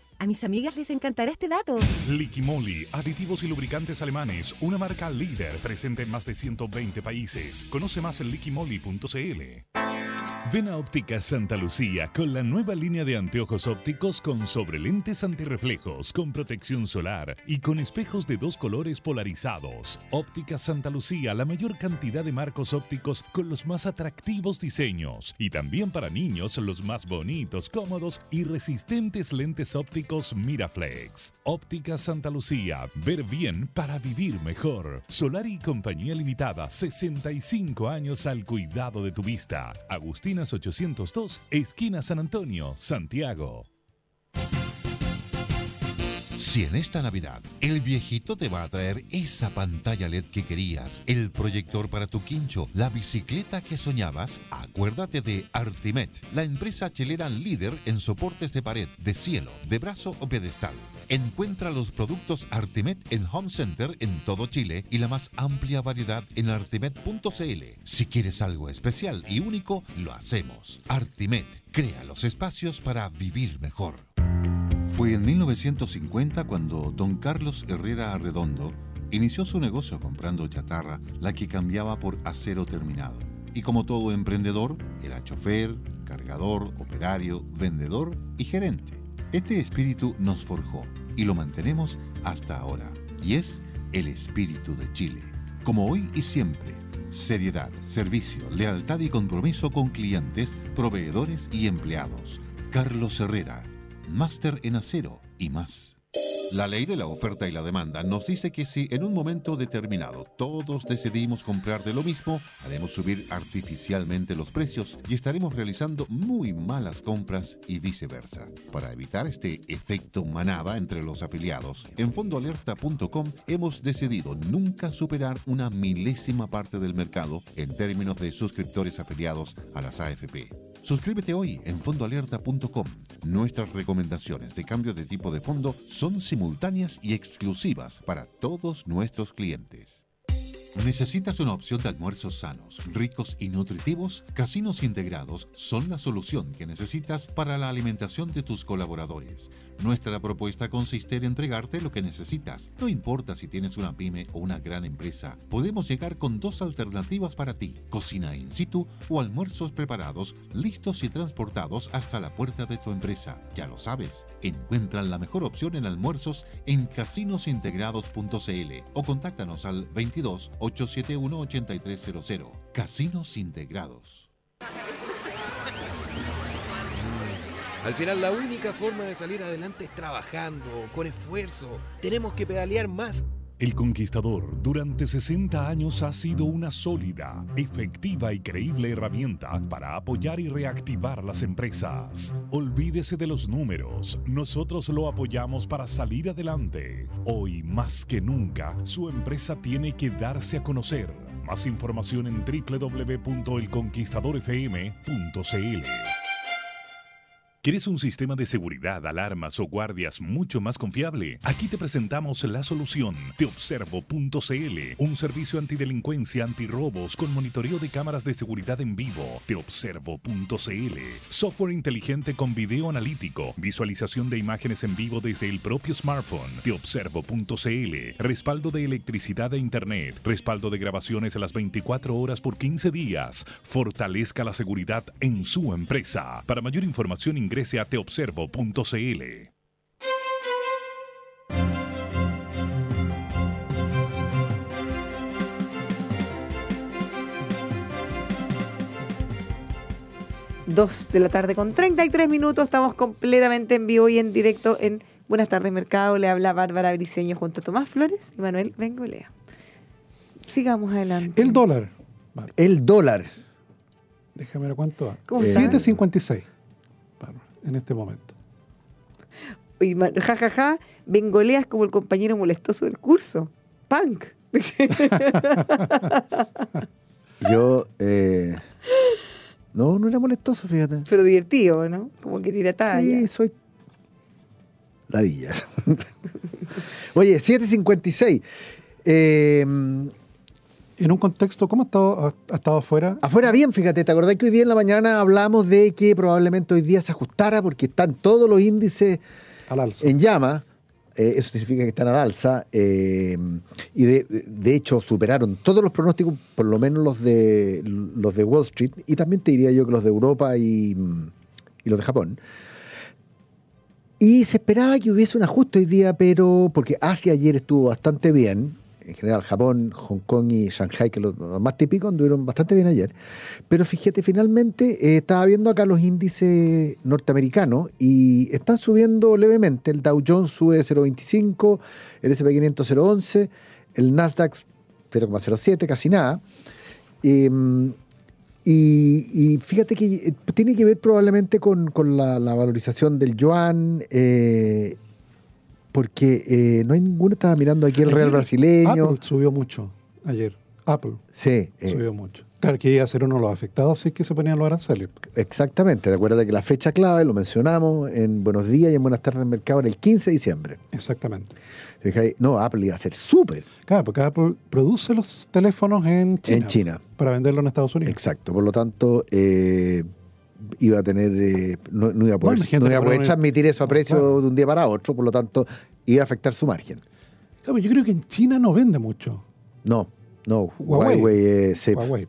A mis amigas les encantará este dato. Liquimoli, aditivos y lubricantes alemanes, una marca líder presente en más de 120 países. Conoce más en liquimoli.cl. Ven a Óptica Santa Lucía con la nueva línea de anteojos ópticos con sobrelentes antirreflejos, con protección solar y con espejos de dos colores polarizados. Óptica Santa Lucía, la mayor cantidad de marcos ópticos con los más atractivos diseños. Y también para niños, los más bonitos, cómodos y resistentes lentes ópticos Miraflex. Óptica Santa Lucía, ver bien para vivir mejor. Solar y Compañía Limitada, 65 años al cuidado de tu vista. Agustinas 802, esquina San Antonio, Santiago. Si en esta Navidad el viejito te va a traer esa pantalla LED que querías, el proyector para tu quincho, la bicicleta que soñabas, acuérdate de Artimet, la empresa chilena líder en soportes de pared, de cielo, de brazo o pedestal. Encuentra los productos Artimet en Home Center en todo Chile y la más amplia variedad en artimet.cl. Si quieres algo especial y único, lo hacemos. Artimet crea los espacios para vivir mejor. Fue en 1950 cuando don Carlos Herrera Arredondo inició su negocio comprando chatarra, la que cambiaba por acero terminado. Y como todo emprendedor, era chofer, cargador, operario, vendedor y gerente. Este espíritu nos forjó y lo mantenemos hasta ahora. Y es el espíritu de Chile. Como hoy y siempre, seriedad, servicio, lealtad y compromiso con clientes, proveedores y empleados. Carlos Herrera, máster en acero y más. La ley de la oferta y la demanda nos dice que si en un momento determinado todos decidimos comprar de lo mismo, haremos subir artificialmente los precios y estaremos realizando muy malas compras y viceversa. Para evitar este efecto manada entre los afiliados, en fondoalerta.com hemos decidido nunca superar una milésima parte del mercado en términos de suscriptores afiliados a las AFP. Suscríbete hoy en fondoalerta.com. Nuestras recomendaciones de cambio de tipo de fondo son simultáneas y exclusivas para todos nuestros clientes. ¿Necesitas una opción de almuerzos sanos, ricos y nutritivos? Casinos Integrados son la solución que necesitas para la alimentación de tus colaboradores. Nuestra propuesta consiste en entregarte lo que necesitas. No importa si tienes una pyme o una gran empresa, podemos llegar con dos alternativas para ti. Cocina in situ o almuerzos preparados, listos y transportados hasta la puerta de tu empresa. Ya lo sabes, encuentran la mejor opción en almuerzos en casinosintegrados.cl o contáctanos al 22 871 8300. Casinos Integrados. Al final la única forma de salir adelante es trabajando, con esfuerzo. Tenemos que pedalear más. El Conquistador durante 60 años ha sido una sólida, efectiva y creíble herramienta para apoyar y reactivar las empresas. Olvídese de los números, nosotros lo apoyamos para salir adelante. Hoy más que nunca, su empresa tiene que darse a conocer. Más información en www.elconquistadorfm.cl. ¿Quieres un sistema de seguridad, alarmas o guardias mucho más confiable? Aquí te presentamos la solución. Teobservo.cl, un servicio antidelincuencia, antirrobos con monitoreo de cámaras de seguridad en vivo. Teobservo.cl, software inteligente con video analítico, visualización de imágenes en vivo desde el propio smartphone. Teobservo.cl, respaldo de electricidad e internet, respaldo de grabaciones a las 24 horas por 15 días. Fortalezca la seguridad en su empresa. Para mayor información ingrese a teobservo.cl. Dos de la tarde con 33 minutos. Estamos completamente en vivo y en directo en Buenas tardes Mercado. Le habla Bárbara Briceño junto a Tomás Flores y Manuel Bengolea. Sigamos adelante. El dólar. El dólar. Déjame ver cuánto va. ¿Cómo está? 7.56. En este momento. Y ma- ja, ja, ja, Bengolea es como el compañero molestoso del curso. Punk. [laughs] Yo. eh, no, no era molestoso, fíjate. Pero divertido, ¿no? Como que tira talla. Sí, soy. Ladillas. [laughs] Oye, 7.56. Eh, En un contexto, ¿cómo ha estado, ha, ha estado afuera? afuera bien, fíjate, ¿te acordás que hoy día en la mañana hablamos de que probablemente hoy día se ajustara porque están todos los índices Al alza. en llama? eh, eso significa que están al alza. eh, y de, de hecho superaron todos los pronósticos, por lo menos los de, los de Wall Street, y también te diría yo que los de Europa y, y los de Japón. Y se esperaba que hubiese un ajuste hoy día, pero porque Asia ayer estuvo bastante bien. En general, Japón, Hong Kong y Shanghai, que los los más típicos, anduvieron bastante bien ayer. Pero fíjate, finalmente eh, estaba viendo acá los índices norteamericanos y están subiendo levemente. El Dow Jones sube 0,25, el S&P 500 0,11, el Nasdaq 0,07, casi nada. Em, y, fíjate que eh, tiene que ver probablemente con, la valorización del yuan eh, porque eh, no hay ninguno, estaba mirando aquí el Real brasileño. Apple subió mucho ayer. Apple Sí, eh, subió mucho. Claro que iba a ser uno de los afectados, así que se ponían los aranceles. exactamente. ¿Te acuerdas que la fecha clave, lo mencionamos en Buenos Días y en Buenas tardes en Mercado, era el 15 de diciembre? Exactamente. No, Apple iba a ser súper Claro, porque Apple produce los teléfonos en China. en China. Para venderlo en Estados Unidos. Exacto. Por lo tanto, eh, iba a tener, eh, no, no iba a poder, Bueno, no iba a poder transmitir eso a precio Claro. de un día para otro, por lo tanto, iba a afectar su margen. Claro, yo creo que en China no vende mucho. No, no, Huawei. Huawei, eh, Huawei.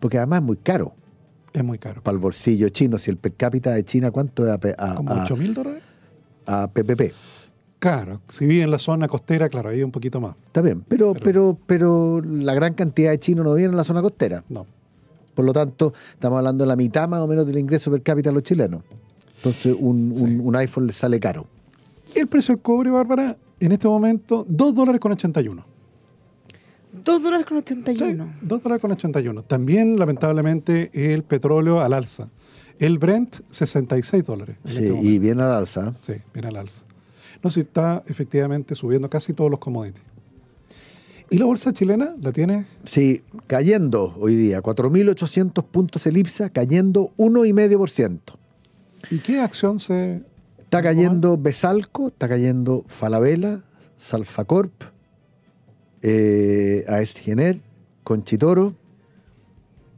porque además es muy caro es muy caro. para el bolsillo chino. Si el per cápita de China, ¿cuánto es a, a- Como a- 8 mil dólares. a PPP? Claro, si vive en la zona costera, claro, ahí un poquito más. Está bien, pero, Pero- pero, pero la gran cantidad de chinos no viven en la zona costera. No. Por lo tanto, estamos hablando de la mitad más o menos del ingreso per cápita de los chilenos. Entonces, un, Sí. iPhone les sale caro. El precio del cobre, Bárbara, en este momento, 2 dólares con 81. 2 dólares con Sí, 81. 2 dólares con 81. También, lamentablemente, el petróleo al alza. El Brent, 66 dólares. Sí, este y bien al alza. Sí, viene al alza. No sé, está efectivamente subiendo casi todos los commodities. ¿Y la bolsa chilena la tiene? Sí, cayendo hoy día, 4.800 puntos el IPSA, cayendo 1,5%. ¿Y qué acción se...? Está cayendo Besalco, está cayendo Falabella, Salfacorp, eh, Aestgener, Conchitoro.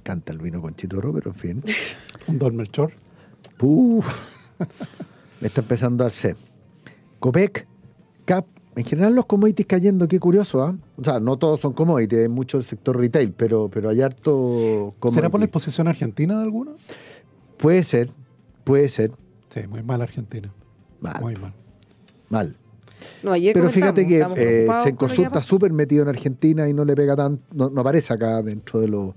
Canta el vino Conchitoro, pero en fin. [laughs] Un Don Melchor. Uf, [laughs] me está empezando a sed. Copec, Cap, en general los commodities cayendo, qué curioso, ¿ah? O sea, no todos son commodities, hay mucho el sector retail, pero, pero hay harto ¿Será por la commodity. exposición argentina de alguno? Puede ser, puede ser, Sí, muy mal Argentina. mal, Muy mal. mal. No, ayer Pero fíjate que eh, está pasó. súper metido en Argentina y no le pega tan, no, no aparece acá dentro de lo...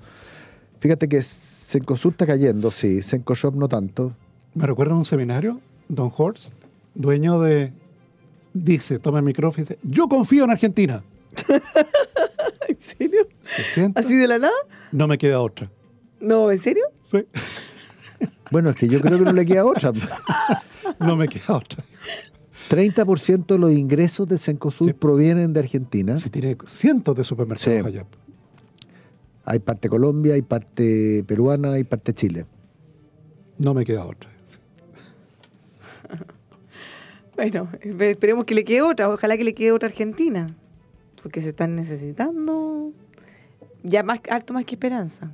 Fíjate que Sencosud está cayendo, sí, Sencoshop no tanto. Me recuerda a un seminario, Don Horst, dueño de... Dice, toma el micrófono y dice, yo confío en Argentina. [laughs] ¿En serio? Se sienta, ¿Así de la nada? no me queda otra. No, ¿en serio? Sí, [laughs] Bueno, es que yo creo que no le queda otra. [laughs] no me queda otra. 30% de los ingresos de Sencosud Sí. provienen de Argentina. Si tiene cientos de supermercados Sí. allá. Hay parte Colombia, hay parte peruana, hay parte Chile. No me queda otra. Bueno, espe- esperemos que le quede otra. Ojalá que le quede otra Argentina. Porque se están necesitando ya más harto más que esperanza.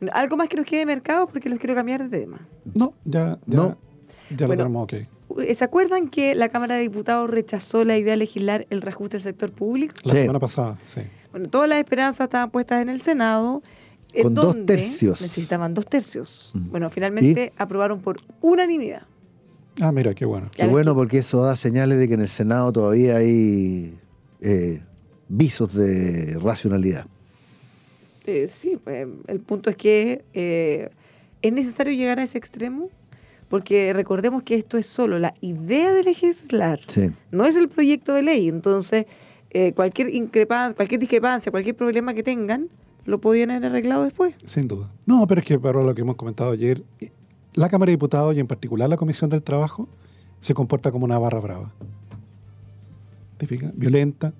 Bueno, algo más que nos quede de mercado porque los quiero cambiar de tema. No, ya, ya, No. ya lo Bueno. tenemos ok. Eh, ¿Se acuerdan que la Cámara de Diputados rechazó la idea de legislar el reajuste del sector público? La Sí. semana pasada, sí. Bueno, todas las esperanzas estaban puestas en el Senado. en Con dos donde tercios. Necesitaban dos tercios. Mm. Bueno, finalmente aprobaron por unanimidad. Ah, mira, qué bueno. Qué bueno que- porque eso da señales de que en el Senado todavía hay eh, visos de racionalidad. Eh, sí, eh, el punto es que eh, es necesario llegar a ese extremo porque recordemos que esto es solo la idea de legislar, Sí. no es el proyecto de ley. Entonces, eh, cualquier increpancia, cualquier discrepancia, cualquier problema que tengan, lo podían haber arreglado después. Sin duda. No, pero es que para lo que hemos comentado ayer, la Cámara de Diputados y en particular la Comisión del Trabajo se comporta como una barra brava. ¿Te fijas? Violenta,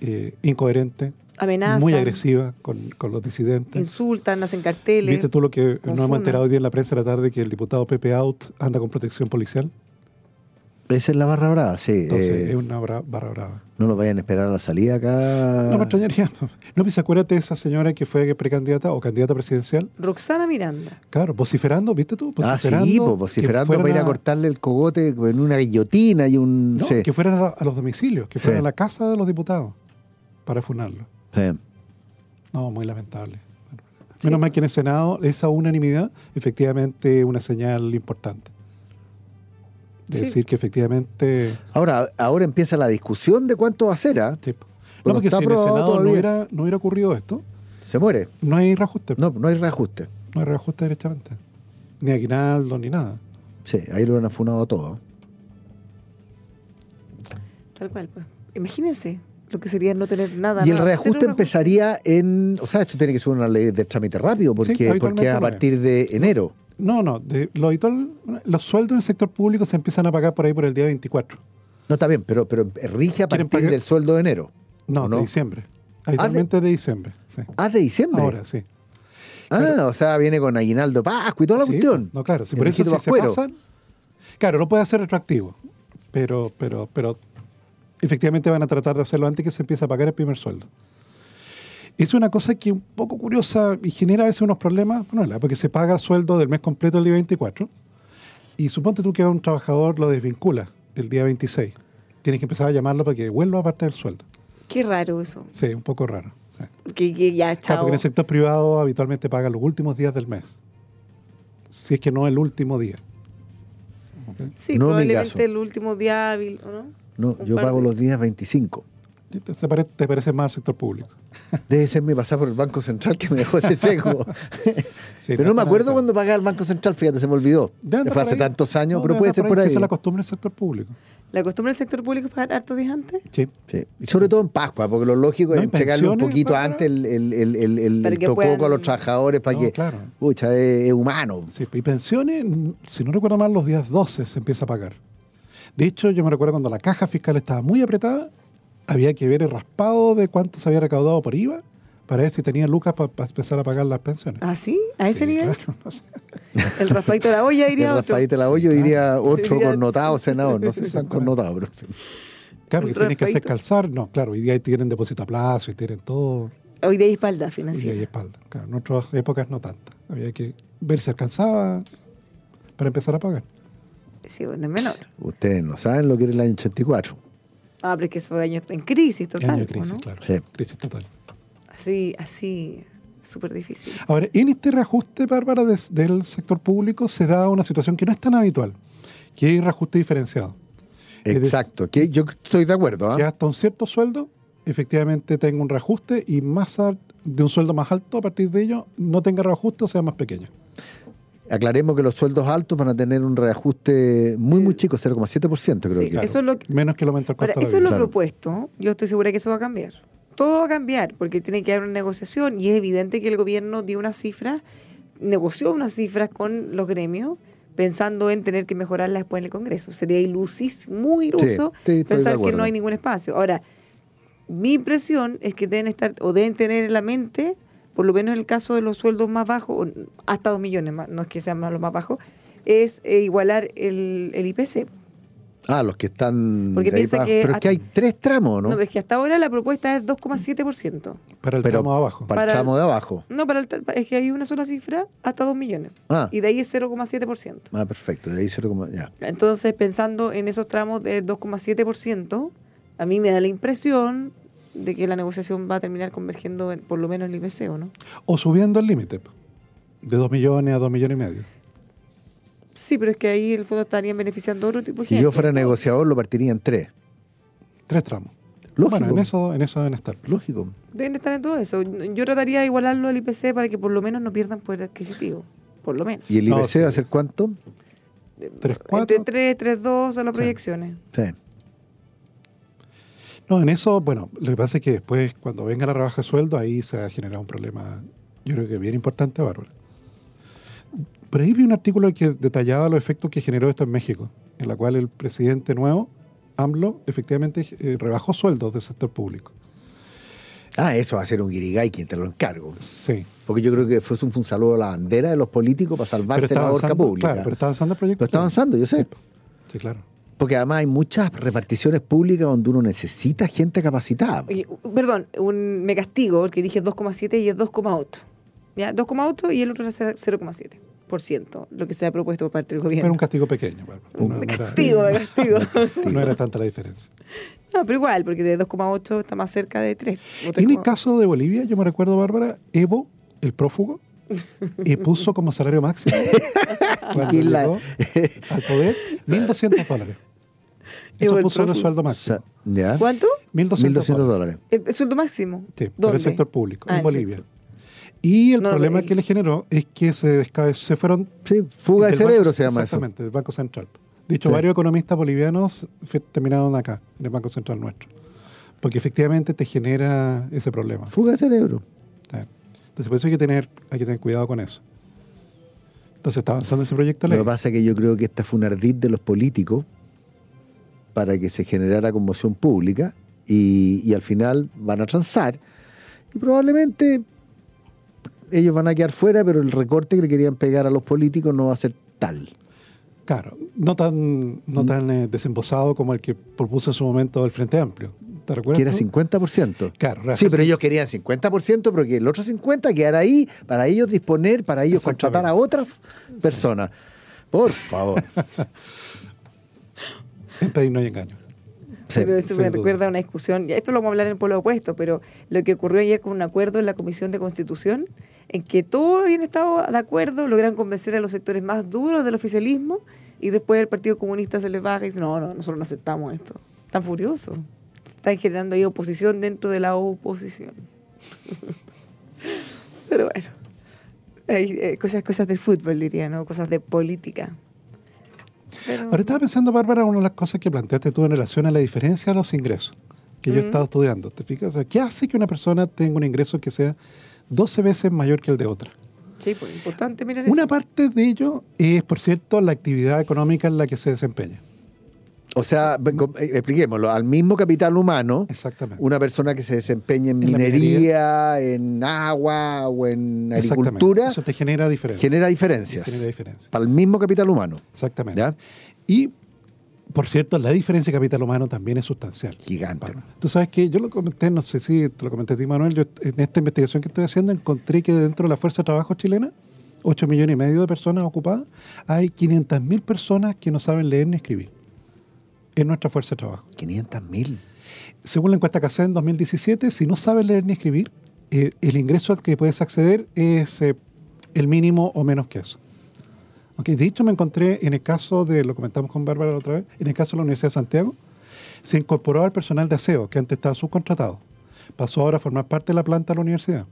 eh, incoherente, Amenazan, muy agresiva con, con los disidentes. insultan, hacen carteles. ¿Viste tú lo que nos hemos enterado hoy día en la prensa de la tarde que el diputado Pepe Out anda con protección policial? Esa es la barra brava, sí. Entonces eh, es una bra- barra brava. no lo vayan a esperar a la salida acá. No me extrañaría. [laughs] No, pues acuérdate de esa señora que fue precandidata o candidata presidencial. Roxana Miranda. Claro, vociferando, ¿viste tú? Ah, sí, pues, vociferando para ir a cortarle el cogote en una guillotina y un... No, sí. que fueran a, a los domicilios, que fueran Sí. a la casa de los diputados para funarlo. Sí. No, muy lamentable. Menos mal que en el Senado esa unanimidad efectivamente es una señal importante. Sí. decir que efectivamente... Ahora, ahora empieza la discusión de cuánto va a ser, ¿ah? sí. No, porque está si en el Senado no hubiera, no hubiera ocurrido esto, Se muere. no hay reajuste. No, no hay reajuste. No hay reajuste directamente. Ni aguinaldo, ni nada. Sí, ahí lo han afunado todo. Tal cual, pues. Imagínense lo que sería no tener nada. Y el nada, reajuste empezaría en... O sea, esto tiene que ser una ley de trámite rápido porque, Sí, porque es a partir de enero. No, no. De, lo habitual, los sueldos en el sector público se empiezan a pagar por ahí por el día 24. No, está bien, pero, pero rige a ¿Quieren partir pagar? del sueldo de enero. No, ¿O de no? diciembre. Habitualmente de diciembre. Sí. Ah, de diciembre. Ahora, sí. Ah, o sea, viene con aguinaldo, Pascua y toda la Sí, cuestión. No, claro. Si por eso si se pasan, claro, no puede hacer retroactivo. Pero, pero, pero efectivamente van a tratar de hacerlo antes que se empiece a pagar el primer sueldo. Es una cosa que es un poco curiosa y genera a veces unos problemas, bueno, la- porque se paga el sueldo del mes completo el día 24 y suponte tú que a un trabajador lo desvincula el día 26. Tienes que empezar a llamarlo para que vuelva a parte del sueldo. Qué raro eso. Sí, un poco raro. sí. Que, que ya, Claro, chao. porque en el sector privado habitualmente pagan los últimos días del mes. Si es que no el último día. Sí, No probablemente el último día hábil, ¿o no? No, Un yo pago de- los días 25. Te, se pare- te parece más al sector público. [laughs] Debe serme pasar por el Banco Central que me dejó ese sesgo. [laughs] Sí, pero no me acuerdo cuando pagaba el Banco Central, fíjate, se me olvidó. Andar Fue hace ahí. tantos años, No, pero puede ser por ahí. Esa es la costumbre del sector público. La costumbre del sector público es pagar hartos días antes. Sí. Sí. Y sobre todo en Pascua, porque lo lógico No, es en entregarle un poquito antes el, el, el, el, el- tococo puedan- a los trabajadores para No, que, claro. pucha, es, es humano. Sí, y pensiones, si no recuerdo mal, los días 12 se empieza a pagar. De hecho, yo me recuerdo cuando la caja fiscal estaba muy apretada, había que ver el raspado de cuánto se había recaudado por IVA para ver si tenía lucas para empezar a pagar las pensiones. ¿Ah, sí? ¿A ese Sí, nivel? claro, [laughs] no sé. El raspadito de la olla diría El otro. raspadito de la olla diría otro Diría- connotado senador. No sé si [laughs] están connotados, pero. Claro, Un que tienes que hacer calzar. No, claro, hoy día tienen depósito a plazo y tienen todo. Hoy de espalda Y financiera. hay espalda. Claro, en otras épocas no tanto. Había que ver si alcanzaba para empezar a pagar. Sí, bueno, es menor. Ustedes no saben lo que era el año 84. Ah, pero es que esos años en crisis total. año de ¿o crisis, no? claro. Sí. Crisis total. Así, así, súper difícil. Ahora, en este reajuste, Bárbara, del sector público se da una situación que no es tan habitual, que es reajuste diferenciado. Exacto. Que yo estoy de acuerdo. ¿ah? Que hasta un cierto sueldo, efectivamente tenga un reajuste y más de un sueldo más alto, a partir de ello, no tenga reajuste o sea más pequeño. Aclaremos que los sueldos altos van a tener un reajuste muy, muy chico, 0,7% creo Sí, que. eso es lo que, Menos que el aumento del Ahora, costo eso es lo. Claro. propuesto. Yo estoy segura que eso va a cambiar. Todo va a cambiar porque tiene que haber una negociación y es evidente que el gobierno dio unas cifras, negoció unas cifras con los gremios pensando en tener que mejorarlas después en el Congreso. Sería ilusis, muy iluso sí, pensar que no hay ningún espacio. Ahora, mi impresión es que deben estar o deben tener en la mente, por lo menos en el caso de los sueldos más bajos, o hasta dos millones, más, no es que sean más los más bajos, es eh, igualar el, el IPC. Ah, los que están. Porque piensa para- que Pero es que hay tres tramos, ¿no? No, es que hasta ahora la propuesta es 2,7%. Para el Pero tramo de abajo. Para el Para el- tramo de abajo. No, para el es que hay una sola cifra hasta 2 millones. Ah. Y de ahí es 0,7%. Ah, perfecto. De ahí 0, ya. Entonces, pensando en esos tramos de 2,7%, a mí me da la impresión de que la negociación va a terminar convergiendo en, por lo menos en el IPC, ¿o no? O subiendo el límite, de 2 millones a 2 millones y medio. Sí, pero es que ahí el fondo estarían beneficiando a otro tipo de Si gente. yo fuera negociador, lo partiría en tres. Tres tramos. Lógico. Bueno, en eso, en eso deben estar. Lógico. Deben estar en todo eso. Yo trataría de igualarlo al IPC para que por lo menos no pierdan poder adquisitivo. Por lo menos. ¿Y el No, sí. va a ser cuánto? Tres, cuatro. Entre 3, 3, 2 a las proyecciones. Sí. No, en eso, bueno, lo que pasa es que después, cuando venga la rebaja de sueldo, ahí se va a generar un problema, yo creo que bien importante, Bárbara. Por ahí vi un artículo que detallaba los efectos que generó esto en México, en la cual el presidente nuevo, AMLO, efectivamente eh, rebajó sueldos del sector público. Ah, eso va a ser un guirigay quien te lo encargo. Sí. Porque yo creo que fue un, fue un saludo a la bandera de los políticos para salvarse la horca pública. claro, pero está avanzando el proyecto. Pero está avanzando, yo sé. Sí, claro. Porque además hay muchas reparticiones públicas donde uno necesita gente capacitada. Oye, perdón, un, me castigo porque dije 2,7 y es 2,8. ¿Ya? 2,8 y el otro era 0,7%, lo que se ha propuesto por parte del Pero gobierno. un castigo pequeño. Bárbara. No- no Me era- castigo, me [laughs] castigo. No era tanta la diferencia. No, pero igual, porque de 2,8 está más cerca de 3. o En el 3,8. caso de Bolivia, yo me recuerdo, Bárbara, Evo, el prófugo, y puso como salario máximo [laughs] cuando la- llegó al poder [laughs] 1.200 dólares. Eso puso de sueldo máximo. ¿Ya? ¿Cuánto? 1.200 1.200 dólares. El, el sueldo máximo. Sí, para ¿Dónde? el sector público, Ah, en Bolivia. sector. Y el No, problema que le generó es que se, descabe- se fueron... Sí, fuga de cerebro banco- se llama eso. Exactamente, del Banco Central. De hecho, Sí. varios economistas bolivianos terminaron acá, en el Banco Central nuestro. Porque efectivamente te genera ese problema. Fuga de cerebro. Sí. Entonces, por eso hay que tener, hay que tener cuidado con eso. Entonces, está avanzando ese proyecto de Lo ley. que pasa es que yo creo que esta fue un ardid de los políticos para que se generara conmoción pública y, y al final van a transar y probablemente ellos van a quedar fuera, pero el recorte que le querían pegar a los políticos no va a ser tal. Claro, no tan, no Mm. tan eh, desembosado como el que propuso en su momento el Frente Amplio. ¿Te recuerdas? Que era tú? 50%. Claro, Sí, pero ellos querían 50% porque el otro 50% quedara ahí para ellos disponer, para ellos contratar a otras personas. Por favor. [laughs] En pedir no hay engaño. Sí, pero eso me duda. recuerda a una discusión, ya esto lo vamos a hablar en el pueblo opuesto, pero lo que ocurrió ayer con un acuerdo en la Comisión de Constitución, en que todos habían estado de acuerdo, logran convencer a los sectores más duros del oficialismo y después el Partido Comunista se les baja y dice, no, no, nosotros no aceptamos esto. Están furiosos. Están generando ahí oposición dentro de la oposición. [laughs] pero bueno, hay, eh, cosas, cosas del fútbol, diría, ¿no? Cosas de política. Pero- Ahora estaba pensando, Bárbara, una de las cosas que planteaste tú en relación a la diferencia de los ingresos, que yo he Mm. estado estudiando. ¿Te fijas? O sea, ¿Qué hace que una persona tenga un ingreso que sea 12 veces mayor que el de otra? sí, pues importante mirar Una eso. parte de ello es, por cierto, la actividad económica en la que se desempeña. O sea, eh, expliquémoslo, al mismo capital humano, Exactamente. una persona que se desempeña en minería, en agua o en agricultura, Eso te genera diferencias. genera diferencias. Genera diferencias. Para el mismo capital humano. Exactamente. ¿Ya? Y, por cierto, la diferencia de capital humano también es sustancial. Gigante. Tú sabes que yo lo comenté, no sé si te lo comenté a ti, Manuel, yo en esta investigación que estoy haciendo encontré que dentro de la Fuerza de Trabajo chilena, 8 millones y medio de personas ocupadas, hay 500.000 personas que no saben leer ni escribir en nuestra Fuerza de Trabajo. 500 mil. Según la encuesta CACE en 2017, si no sabes leer ni escribir, eh, el ingreso al que puedes acceder es eh, el mínimo o menos que eso. Ok, De hecho, me encontré en el caso de, lo comentamos con Bárbara la otra vez, en el caso de la Universidad de Santiago, se incorporó al personal de aseo, que antes estaba subcontratado. Pasó ahora a formar parte de la planta de la universidad,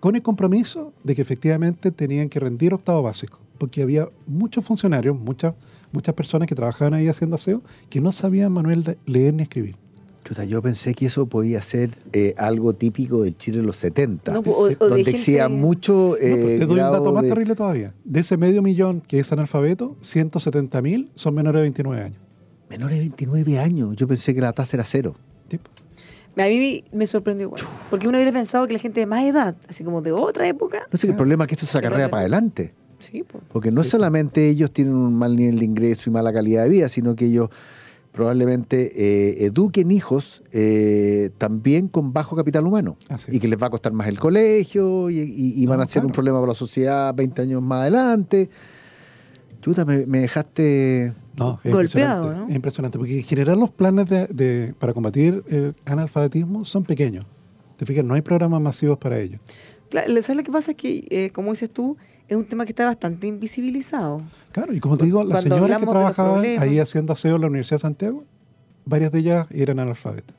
con el compromiso de que efectivamente tenían que rendir octavo básico, porque había muchos funcionarios, muchas, muchas personas que trabajaban ahí haciendo aseo, que no sabían, Manuel, de- leer ni escribir. Chuta, yo pensé que eso podía ser eh, algo típico del Chile de los 70, No, o- o de donde gente- existía mucho No, pues, eh, te doy un dato más de- terrible todavía. De ese medio millón que es analfabeto, 170 mil son menores de 29 años. menores de 29 años. Yo pensé que la tasa era cero. A mí me sorprendió igual. Porque uno hubiera pensado que la gente de más edad, así como de otra época. No sé, que el problema es que eso se acarrea para adelante. Sí, pues. Porque no es solamente ellos tienen un mal nivel de ingreso y mala calidad de vida, sino que ellos probablemente eh, eduquen hijos eh, también con bajo capital humano. Así Y que les va a costar más el colegio y, y- y van No, a ser un problema para la sociedad 20 años más adelante. Chuta, me, me dejaste... no, es Golpeado, impresionante. ¿no? Es impresionante, porque en general los planes de, de- para combatir el analfabetismo son pequeños. Te fijas, no hay programas masivos para ello. Claro, ¿Sabes lo que pasa? Es que, eh, como dices tú, es un tema que está bastante invisibilizado. Claro, y como te digo, las señoras que trabajaban ahí haciendo aseo en la Universidad de Santiago, varias de ellas eran analfabetas.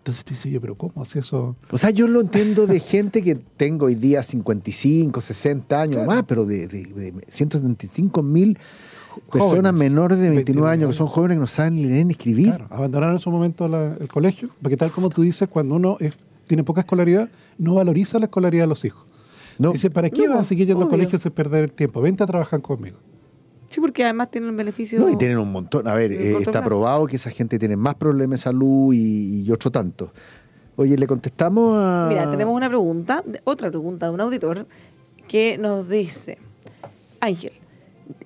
Entonces te dices, yo, pero ¿cómo hace eso? O sea, yo lo entiendo de gente que tengo hoy día 55, 60 años Claro. más, pero de, de, de 175 mil personas menores de 29 29 años que son jóvenes que no saben ni leer ni escribir. Claro, abandonaron en su momento la- el colegio, porque tal como tú dices, cuando uno es- tiene poca escolaridad, no valoriza la escolaridad de los hijos. No. Dice, ¿para qué No, vas a seguir yendo al colegio sin perder el tiempo? Vente a trabajar conmigo. Sí, porque además tienen el beneficio. No, y tienen un montón. A ver, eh, está probado que esa gente tiene más problemas de salud y, y otro tanto. Oye, le contestamos a. Mira, tenemos una pregunta, otra pregunta de un auditor que nos dice, Ángel,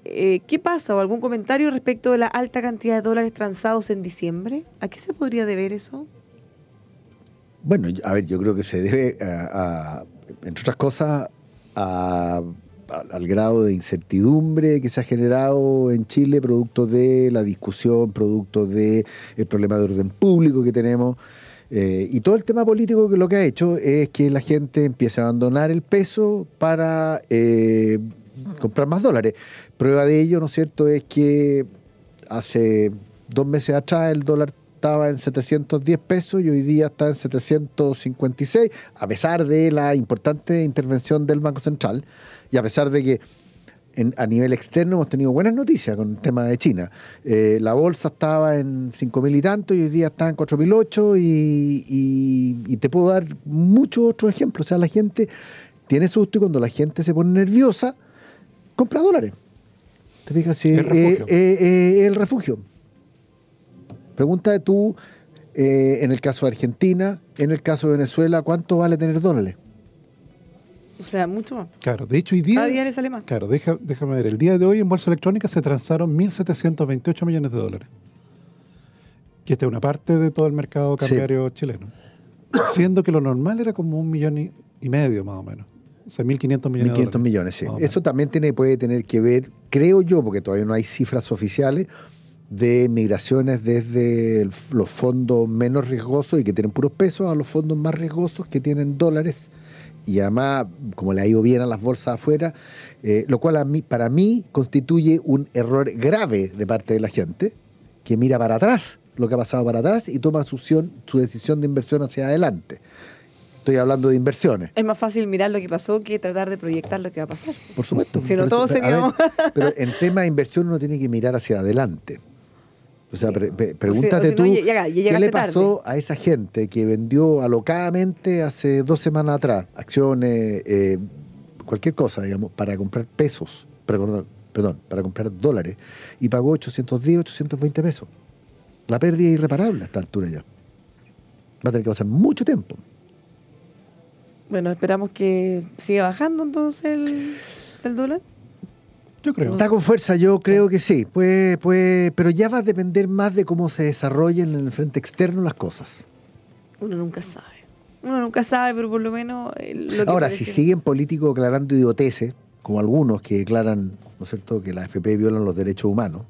eh, ¿qué pasa o algún comentario respecto de la alta cantidad de dólares transados en diciembre? ¿A qué se podría deber eso? Bueno, a ver, yo creo que se debe, a, a- entre otras cosas, a- al grado de incertidumbre que se ha generado en Chile producto de la discusión, producto del problema de orden público que tenemos. eh, y todo el tema político que lo que ha hecho es que la gente empiece a abandonar el peso para eh, comprar más dólares. Prueba de ello, ¿no es cierto?, es que hace dos meses atrás el dólar estaba en 710 pesos y hoy día está en 756, a pesar de la importante intervención del Banco Central y a pesar de que en- a nivel externo hemos tenido buenas noticias con el tema de China. Eh, la bolsa estaba en 5.000 y tanto y hoy día está en 4.008 y, y, y te puedo dar muchos otros ejemplos. O sea, la gente tiene susto y cuando la gente se pone nerviosa, compra dólares. ¿Te fijas? Sí, El eh, refugio. eh, eh, el refugio. Pregunta tú, eh, en el caso de Argentina, en el caso de Venezuela, ¿cuánto vale tener dólares? O sea, mucho más. Claro, de hecho hoy día... Cada día le sale más. Claro, deja- déjame ver. El día de hoy en Bolsa Electrónica se transaron 1.728 millones de dólares. Que esta es una parte de todo el mercado Sí. cambiario chileno. Siendo que lo normal era como un millón y, y medio más o menos. O sea, 1.500 millones 1.500 de dólares. millones, sí. Eso también tiene, puede tener que ver, creo yo, porque todavía no hay cifras oficiales, de migraciones desde el- los fondos menos riesgosos y que tienen puros pesos a los fondos más riesgosos que tienen dólares. Y además, como le ha ido bien a las bolsas afuera, eh, lo cual a mí, para mí constituye un error grave de parte de la gente, que mira para atrás lo que ha pasado para atrás y toma su, su decisión de inversión hacia adelante. Estoy hablando de inversiones. Es más fácil mirar lo que pasó que tratar de proyectar lo que va a pasar. Por supuesto. Si no, Pero- todos pero, a seríamos- ver, pero en tema de inversión uno tiene que mirar hacia adelante. O sea, pre- pre- pregúntate o si tú, ¿qué le pasó a esa gente que vendió alocadamente hace dos semanas atrás acciones, eh, cualquier cosa, digamos, para comprar pesos, perdón, perdón, para comprar dólares, y pagó 810, 820 pesos? La pérdida es irreparable a esta altura ya. Va a tener que pasar mucho tiempo. Bueno, esperamos que siga bajando entonces el, el dólar. Yo creo. Está con fuerza, yo creo que sí. Puede, puede, pero ya va a depender más de cómo se desarrollen en el frente externo las cosas. Uno nunca sabe. Uno nunca sabe, pero por lo menos eh, lo que Ahora, parece- si siguen políticos declarando idioteces, como algunos que declaran, ¿no es cierto?, que la AFP violan los derechos humanos.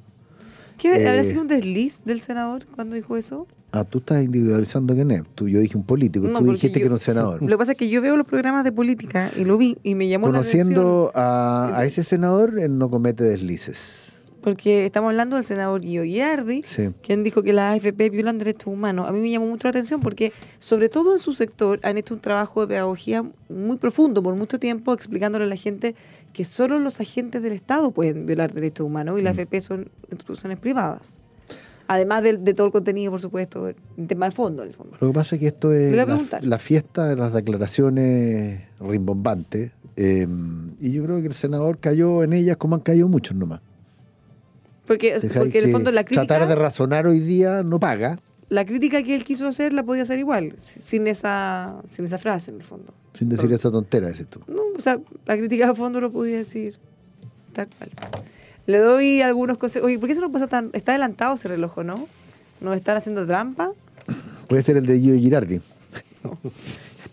¿Qué, ¿Habrá eh, sido un desliz del senador cuando dijo eso? Ah, tú estás individualizando quién es. Tú, yo dije un político, No, tú porque dijiste yo- que era un senador. Lo que pasa es que yo veo los programas de política y lo vi y me llamó la atención. Conociendo a, a ese senador, él no comete deslices. Porque estamos hablando del senador Guido Sí. quien dijo que las AFP violan derechos humanos. A mí me llamó mucho la atención porque, sobre todo en su sector, han hecho un trabajo de pedagogía muy profundo por mucho tiempo, explicándole a la gente que solo los agentes del Estado pueden violar derechos humanos y Mm. las AFP son instituciones privadas. Además de, de todo el contenido, por supuesto, en tema de fondo, en el fondo. Lo que pasa es que esto es la, la fiesta de las declaraciones rimbombantes. eh, y yo creo que el senador cayó en ellas como han caído muchos nomás. Porque, porque en el fondo la crítica, Tratar de razonar hoy día no paga, la crítica que él quiso hacer la podía hacer igual, si- sin esa, sin esa frase, en el fondo. sin decir esa tontera, dices tú. No, o sea, la crítica de fondo lo podía decir tal cual. Le doy algunos consejos. Oye, ¿por qué se nos pasa tan...? Está adelantado ese reloj, ¿o ¿no? ¿Nos están haciendo trampa? Puede ser el de Gio Girardi.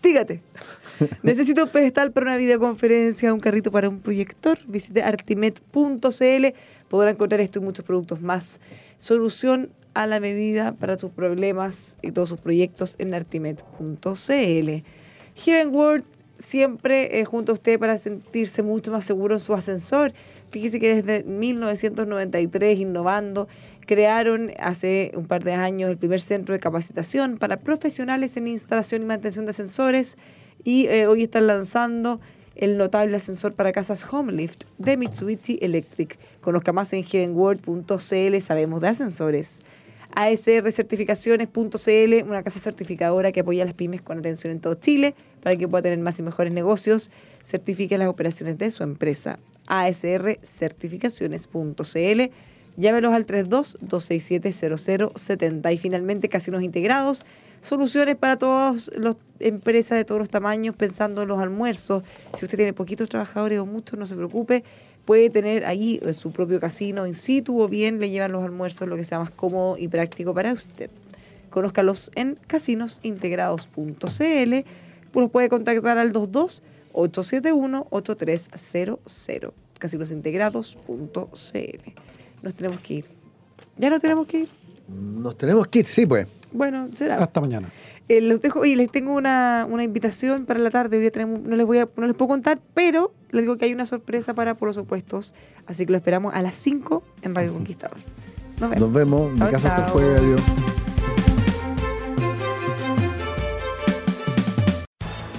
Dígate. [laughs] Necesito un pedestal para una videoconferencia, un carrito para un proyector. Visite artimet.cl. Podrá encontrar esto y muchos productos más. Solución a la medida para sus problemas y todos sus proyectos en artimet.cl. Heaven World siempre eh, junto a usted para sentirse mucho más seguro en su ascensor. Fíjese que desde 1993 innovando, crearon hace un par de años el primer centro de capacitación para profesionales en instalación y mantención de ascensores y eh, hoy están lanzando el notable ascensor para casas Homelift de Mitsubishi Electric. Conozca más en heavenworld.cl, sabemos de ascensores. ASRcertificaciones.cl, una casa certificadora que apoya a las pymes con atención en todo Chile para que pueda tener más y mejores negocios. Certifique las operaciones de su empresa. ASRcertificaciones.cl. Llámenos al 32-267-0070. Y finalmente, Casinos Integrados. Soluciones para todas las empresas de todos los tamaños, pensando en los almuerzos. Si usted tiene poquitos trabajadores o muchos, no se preocupe. Puede tener ahí eh, su propio casino in situ o bien le llevan los almuerzos, lo que sea más cómodo y práctico para usted. Conózcalos en casinosintegrados.cl. Los puede contactar al 22 871 8300 casinosintegrados.cl. Nos tenemos que ir. ¿Ya no tenemos que ir? Nos tenemos que ir, sí, pues. Bueno, será. Hasta mañana. Eh, los dejo y les tengo una, una invitación para la tarde. Hoy día tenemos, no les voy a, no les puedo contar, pero les digo que hay una sorpresa para por los opuestos. Así que lo esperamos a las 5 en Radio [laughs] Conquistador. Nos vemos. Nos vemos. En mi casa hasta el jueves. Adiós.